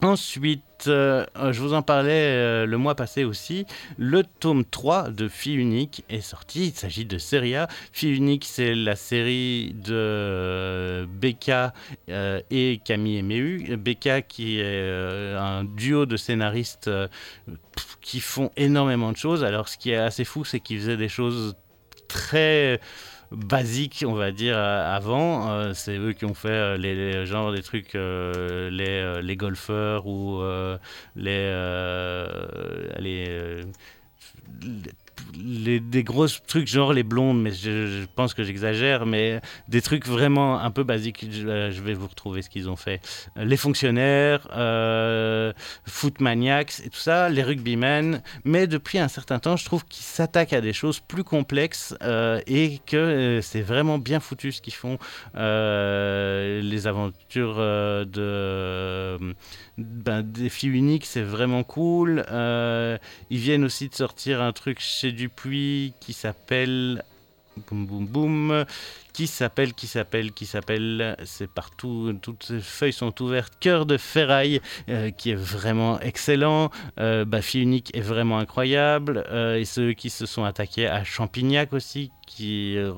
Ensuite, euh, je vous en parlais euh, le mois passé aussi, le tome 3 de Fille Unique est sorti. Il s'agit de Seria. Fille Unique, c'est la série de euh, Becca euh, et Camille Eméu. Becca qui est un duo de scénaristes qui font énormément de choses. Alors, ce qui est assez fou, c'est qu'ils faisaient des choses très basiques, on va dire, euh, avant. Euh, c'est eux qui ont fait euh, les, les- genre des trucs, les, les golfeurs ou les, les, les- des gros trucs genre les blondes, mais je, pense que j'exagère, mais des trucs vraiment un peu basiques. Je, euh, vais vous retrouver ce qu'ils ont fait. Euh, Les fonctionnaires, euh, Foot Maniacs et tout ça, les rugbymen. Mais depuis un certain temps, je trouve qu'ils s'attaquent à des choses plus complexes euh, et que c'est vraiment bien foutu ce qu'ils font. Les aventures de ben, des filles uniques, c'est vraiment cool. Ils viennent aussi de sortir un truc chez Dupuis qui s'appelle boum boum boum qui s'appelle qui s'appelle qui s'appelle c'est partout toutes ces feuilles sont ouvertes cœur de ferraille euh, qui est vraiment excellent euh, Fille unique est vraiment incroyable euh, et ceux qui se sont attaqués à Champignac aussi qui, euh,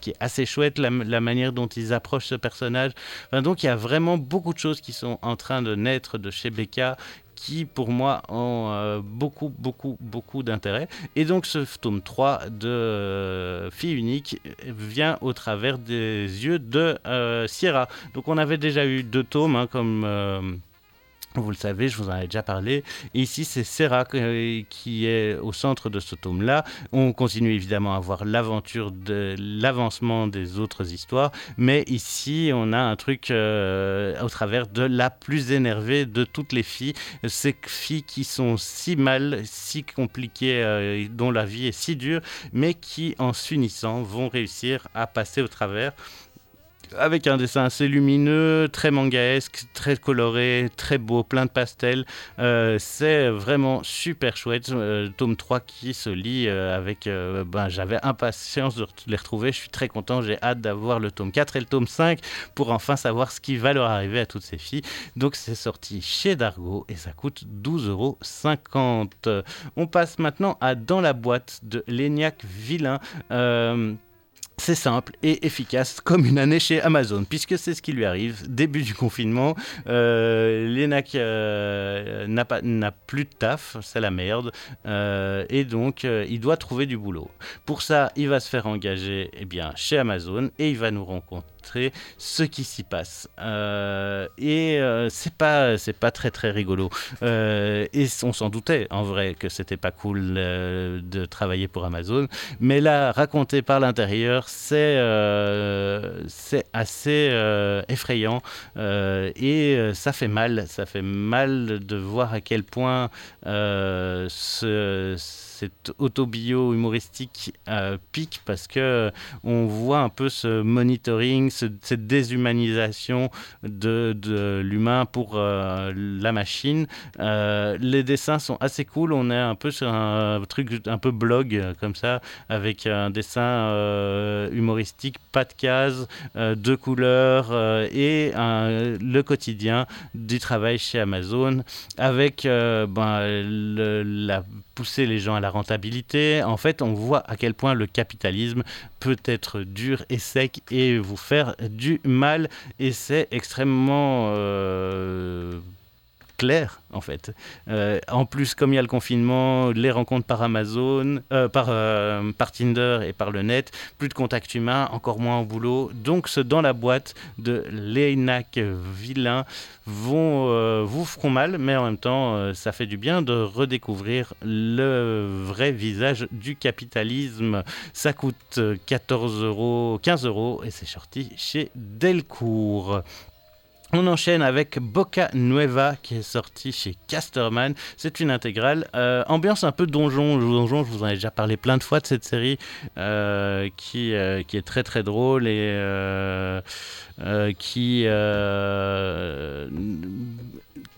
qui est assez chouette la, manière dont ils approchent ce personnage. Donc il y a vraiment beaucoup de choses qui sont en train de naître de chez Becca qui pour moi ont euh, beaucoup beaucoup beaucoup d'intérêt. Et donc ce tome 3 de euh, Fille unique vient au travers des yeux de euh, Sierra. Donc on avait déjà eu deux tomes hein, comme vous le savez, je vous en ai déjà parlé. Ici, c'est Serra euh, qui est au centre de ce tome-là. On continue évidemment à voir l'aventure de l'avancement des autres histoires. Mais ici, on a un truc euh, au travers de la plus énervée de toutes les filles. Ces filles qui sont si mal, si compliquées, euh, dont la vie est si dure, mais qui, en s'unissant, vont réussir à passer au travers avec un dessin assez lumineux, très mangaesque, très coloré, très beau, plein de pastels. Euh, c'est vraiment super chouette. Euh, tome 3 qui se lit euh, avec... ben, J'avais impatience de les retrouver. Je suis très content. J'ai hâte d'avoir le tome 4 et le tome 5 pour enfin savoir ce qui va leur arriver à toutes ces filles. Donc c'est sorti chez Dargo et ça coûte 12,50 euros. On passe maintenant à Dans la boîte de Léniac Villain. C'est simple et efficace comme une année chez Amazon, puisque c'est ce qui lui arrive. Début du confinement, euh, Lénac euh, n'a plus de taf, c'est la merde, euh, et donc il doit trouver du boulot. Pour ça, il va se faire engager eh bien, chez Amazon et il va nous rencontrer ce qui s'y passe. Euh, et euh, c'est pas, c'est pas très très rigolo. Euh, et on s'en doutait en vrai que c'était pas cool de travailler pour Amazon, mais là, raconté par l'intérieur, c'est c'est assez effrayant et ça fait mal. Ça fait mal de voir à quel point ce- cette autobio humoristique euh, pique parce que on voit un peu ce monitoring, ce- cette déshumanisation de, l'humain pour euh, la machine. Euh, les dessins sont assez cool. On est un peu sur un truc un peu blog euh, comme ça, avec un dessin euh, humoristique, pas de cases, euh, deux couleurs euh, et le quotidien du travail chez Amazon avec euh, ben, le- la pousser les gens à la rentabilité. En fait, on voit à quel point le capitalisme peut être dur et sec et vous faire du mal. Et c'est extrêmement euh, clair, en fait. Euh, en plus, comme il y a le confinement, les rencontres par Amazon, euh, par, euh, par Tinder et par le net, plus de contact humain, encore moins au boulot. Donc, ce dans la boîte de Lénac Villain vont, vous feront mal, mais en même temps, ça fait du bien de redécouvrir le vrai visage du capitalisme. Ça coûte euh, 14 euros, 15 euros et c'est sorti chez Delcourt. On enchaîne avec Boca Nueva qui est sorti chez Casterman. C'est une intégrale. euh, ambiance un peu donjon. Donjon, je vous en ai déjà parlé plein de fois de cette série euh, qui, euh, qui est très très drôle et qui,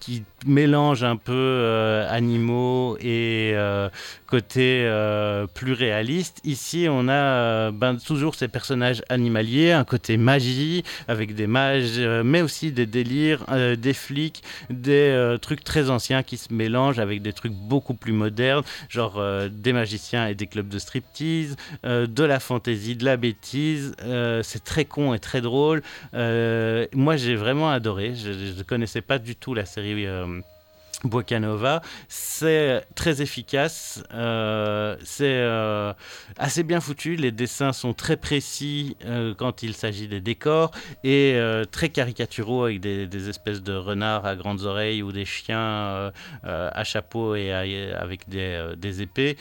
qui mélange un peu euh, animaux et euh, côté euh, plus réaliste. Ici, on a euh, ben, toujours ces personnages animaliers, un côté magie avec des mages, mais aussi des délires, des flics, des trucs très anciens qui se mélangent avec des trucs beaucoup plus modernes, genre des magiciens et des clubs de striptease, de la fantaisie, de la bêtise. C'est très con et très drôle. Moi, j'ai vraiment adoré. Je ne connaissais pas du tout la série. Euh, Bocanova, c'est très efficace, euh, c'est euh, assez bien foutu, les dessins sont très précis quand il s'agit des décors et très caricaturaux avec des, espèces de renards à grandes oreilles ou des chiens à chapeau et à- avec des, des épées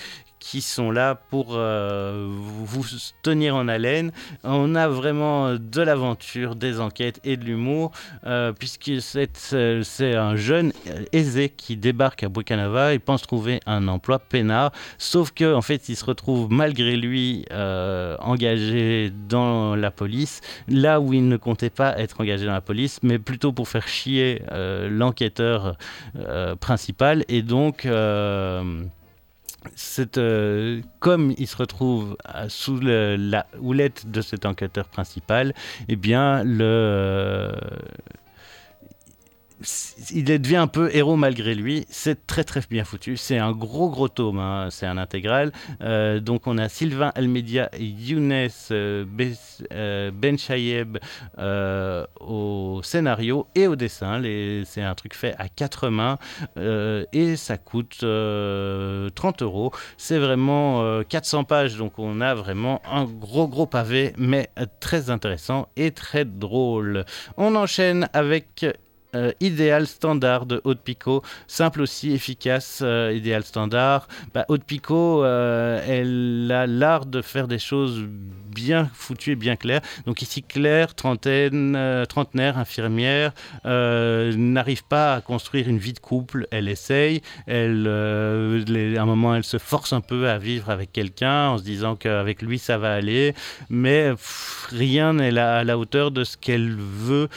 qui sont là pour euh, vous tenir en haleine. On a vraiment de l'aventure, des enquêtes et de l'humour, euh, puisque c'est euh, un jeune euh, aisé qui débarque à Bucanava et pense trouver un emploi peinard, sauf que en fait il se retrouve malgré lui euh, engagé dans la police, là où il ne comptait pas être engagé dans la police, mais plutôt pour faire chier euh, l'enquêteur euh, principal, et donc... c'est euh, comme il se retrouve euh, sous la houlette de cet enquêteur principal, eh bien le il devient un peu héros malgré lui. C'est très très bien foutu. C'est un gros gros tome, hein. c'est un intégral. Euh, donc on a Sylvain Almedia Younes euh, euh, Benchayeb euh, au scénario et au dessin. C'est un truc fait à quatre mains et ça coûte euh, 30 euros. C'est vraiment euh, 400 pages, donc on a vraiment un gros gros pavé, mais très intéressant et très drôle. On enchaîne avec euh, idéal standard de Haute Picot, simple aussi, efficace, euh, idéal standard. Bah, Haute Picot, euh, elle a l'art de faire des choses bien foutues et bien claires. Donc ici, Claire, trentaine, trentenaire, infirmière, n'arrive pas à construire une vie de couple. Elle essaye, elle, à un moment, elle se force un peu à vivre avec quelqu'un en se disant qu'avec lui, ça va aller, mais rien n'est à la hauteur de ce qu'elle veut.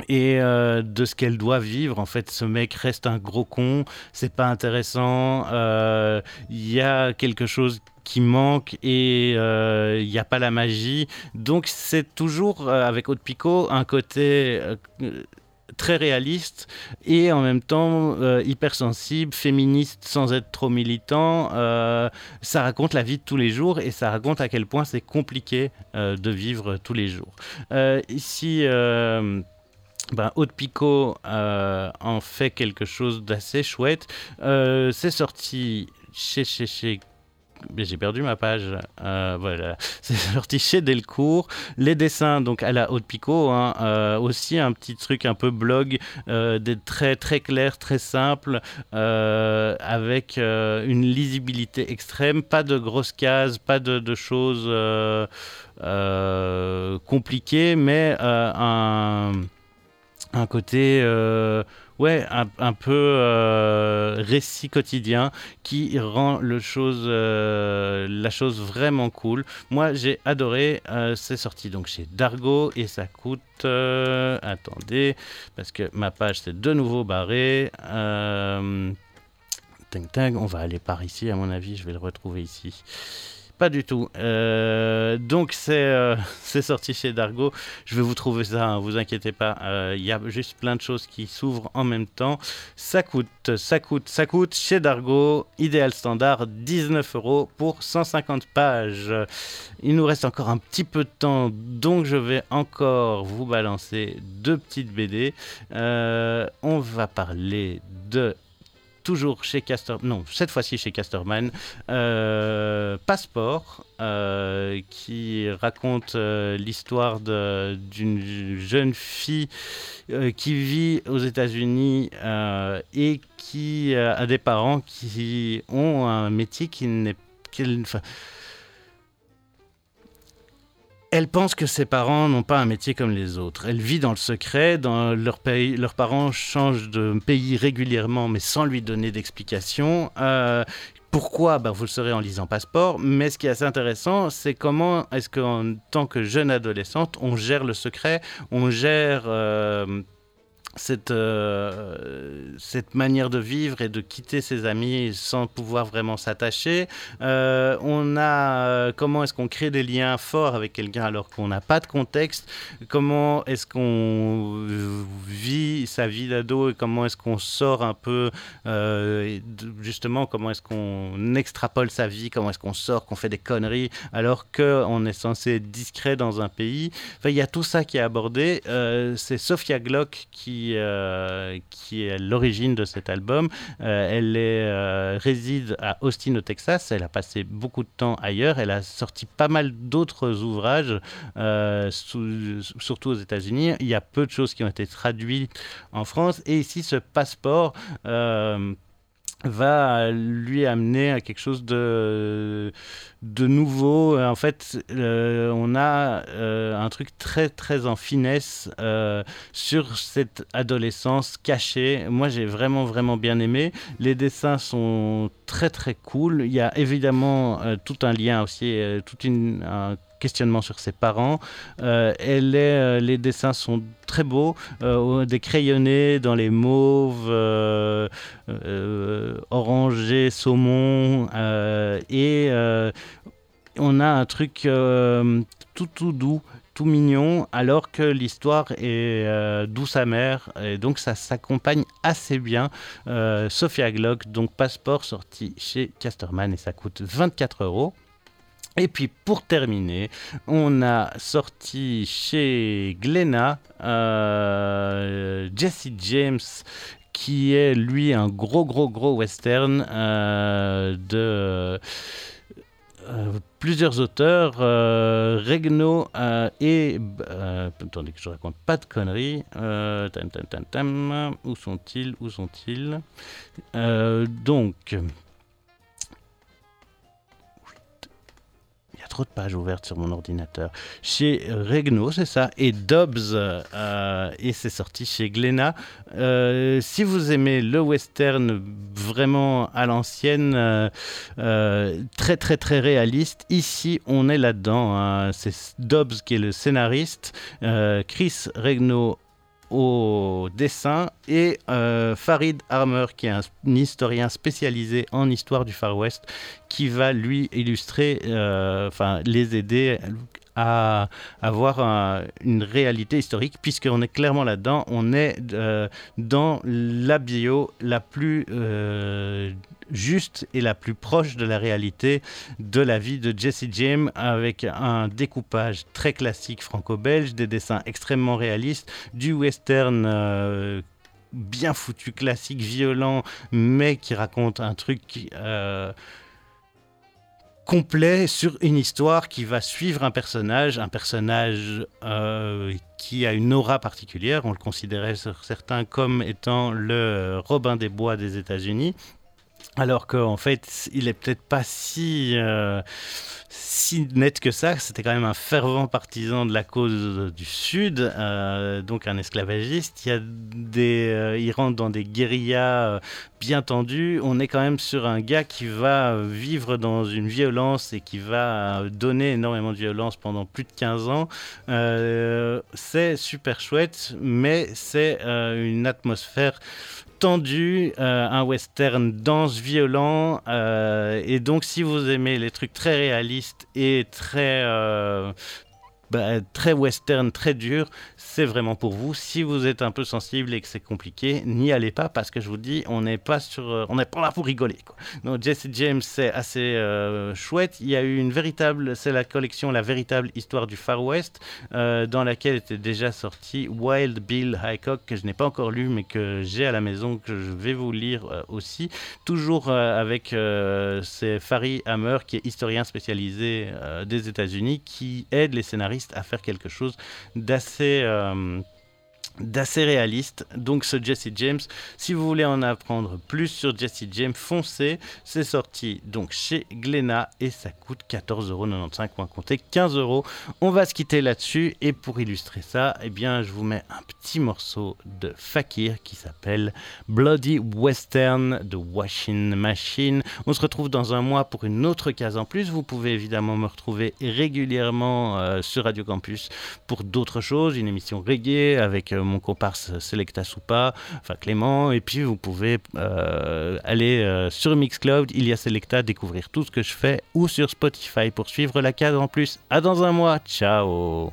Euh, et euh, de ce qu'elle doit vivre. En fait, ce mec reste un gros con, c'est pas intéressant, euh, il y a quelque chose qui manque et euh, il n'y a pas la magie. Donc c'est toujours, euh, avec Haute Picot, un côté... euh, très réaliste et en même temps euh, hypersensible, féministe sans être trop militant. Euh, ça raconte la vie de tous les jours et ça raconte à quel point c'est compliqué euh, de vivre tous les jours. Euh, ici, euh, ben, Haute Picot euh, en fait quelque chose d'assez chouette. Euh, c'est sorti chez, chez, j'ai perdu ma page. Euh, voilà, *laughs* c'est sorti chez Delcourt. Les dessins, donc à la haute picot, hein, aussi un petit truc un peu blog, des traits très clairs, très simples, avec une lisibilité extrême, pas de grosses cases, pas de, de choses compliquées, mais un un côté euh, ouais, un, peu euh, récit quotidien qui rend le chose, euh, la chose vraiment cool. Moi, j'ai adoré. c'est sorti donc chez Dargo et ça coûte. attendez, parce que ma page s'est de nouveau barrée. Ting tang, on va aller par ici, à mon avis, je vais le retrouver ici. Pas du tout. Euh, donc c'est euh, *laughs* c'est sorti chez Dargo. Je vais vous trouver ça, hein, vous inquiétez pas. Euh, Il y a juste plein de choses qui s'ouvrent en même temps. Ça coûte, ça coûte, ça coûte chez Dargo. Idéal standard, 19 euros pour 150 pages. Il nous reste encore un petit peu de temps, donc je vais encore vous balancer deux petites BD. On va parler de toujours chez Castor, non, cette fois-ci chez Casterman, euh, Passeport, euh, qui raconte euh, l'histoire d'une jeune fille euh, qui vit aux États-Unis et qui a des parents qui ont un métier qui n'est enfin, elle pense que ses parents n'ont pas un métier comme les autres. Elle vit dans le secret, dans. Leurs parents changent de pays régulièrement, mais sans lui donner d'explication. Euh, pourquoi? Ben, Vous le saurez en lisant Passeport. Mais ce qui est assez intéressant, c'est comment est-ce qu'en tant que jeune adolescente, on gère le secret, on gère euh, cette, euh, cette manière de vivre et de quitter ses amis sans pouvoir vraiment s'attacher. Euh, on a euh, comment est-ce qu'on crée des liens forts avec quelqu'un alors qu'on n'a pas de contexte? Comment est-ce qu'on vit sa vie d'ado comment est-ce qu'on sort un peu justement comment est-ce qu'on extrapole sa vie, comment est-ce qu'on sort, qu'on fait des conneries alors qu'on est censé être discret dans un pays? Enfin, il y a tout ça qui est abordé. C'est Sophia Glock qui, euh, qui est l'origine de cet album. Euh, elle euh, réside à Austin, au Texas. Elle a passé beaucoup de temps ailleurs. Elle a sorti pas mal d'autres ouvrages, surtout aux États-Unis. Il y a peu de choses qui ont été traduites en France. Et ici, ce passeport. Va lui amener à quelque chose de, de nouveau. En fait, euh, on a euh, un truc très très en finesse euh, sur cette adolescence cachée. Moi, j'ai vraiment vraiment bien aimé. Les dessins sont très très cool. Il y a évidemment tout un lien aussi, toute une un questionnement sur ses parents. Euh, elle euh, les dessins sont très beaux, euh, des crayonnés dans les mauves, orangés, saumon, et on a un truc tout tout doux tout mignon alors que l'histoire est euh, douce amère et donc ça s'accompagne assez bien Sophia Glock donc passeport sorti chez Casterman et ça coûte 24 euros et puis pour terminer, on a sorti chez Glénat euh, Jesse James qui est lui un gros gros gros western euh, de euh, plusieurs auteurs, euh, et... attendez que je raconte pas de conneries. Tam, tam, tam, tam. où sont-ils Où sont-ils? Donc... trop de pages ouvertes sur mon ordinateur. Chez Regnault, c'est ça, et Dobbs, euh, et c'est sorti chez Glénat. Euh, si vous aimez le western vraiment à l'ancienne, euh, euh, très très très réaliste, ici on est là-dedans. hein. C'est Dobbs qui est le scénariste, Chris Regnault au dessin et euh, Farid Armer qui est un, un historien spécialisé en histoire du Far West qui va lui illustrer, euh, enfin les aider avoir un- une réalité historique puisqu'on est clairement là-dedans, on est euh, dans la bio la plus euh, juste et la plus proche de la réalité de la vie de Jesse James avec un découpage très classique franco-belge, des dessins extrêmement réalistes, du western euh, bien foutu, classique, violent, mais qui raconte un truc complet sur une histoire qui va suivre un personnage, un personnage euh, qui a une aura particulière. On le considérait sur certains comme étant le Robin des Bois des États-Unis. Alors qu'en fait, il est peut-être pas si, euh, si net que ça. C'était quand même un fervent partisan de la cause du Sud, euh, donc un esclavagiste. Il, y a des, euh, il rentre dans des guérillas bien tendues. On est quand même sur un gars qui va vivre dans une violence et qui va donner énormément de violence pendant plus de 15 ans. c'est super chouette, mais c'est une atmosphère tendu, euh, un western dense, violent. Euh, et donc, si vous aimez les trucs très réalistes et très, euh, bah, très western, très dur, c'est vraiment pour vous. Si vous êtes un peu sensible et que c'est compliqué, n'y allez pas parce que je vous dis, on n'est pas sur, euh, on n'est pas là pour rigoler. Donc Jesse James, c'est assez euh, chouette. Il y a eu une véritable, c'est la collection La véritable histoire du Far West, euh, dans laquelle était déjà sorti Wild Bill Hickok que je n'ai pas encore lu, mais que j'ai à la maison, que je vais vous lire aussi. Toujours avec c'est Fari Hammer, qui est historien spécialisé des États-Unis, qui aide les scénaristes à faire quelque chose d'assez euh, d'assez réaliste. Donc ce Jesse James, si vous voulez en apprendre plus sur Jesse James, foncez. C'est sorti donc chez Glénat et ça coûte 14,95€, moins compter 15 euros. On va se quitter là-dessus et pour illustrer ça, eh bien je vous mets un petit morceau de Fakir qui s'appelle Bloody Western de Washing Machine. On se retrouve dans un mois pour une autre case en plus. Vous pouvez évidemment me retrouver régulièrement euh, sur Radio Campus pour d'autres choses, une émission reggae avec euh, mon comparse Selecta Soupa, enfin Clément, et puis vous pouvez euh, aller euh, sur Mixcloud, il y a Selecta, découvrir tout ce que je fais, ou sur Spotify pour suivre la case en plus. À dans un mois, ciao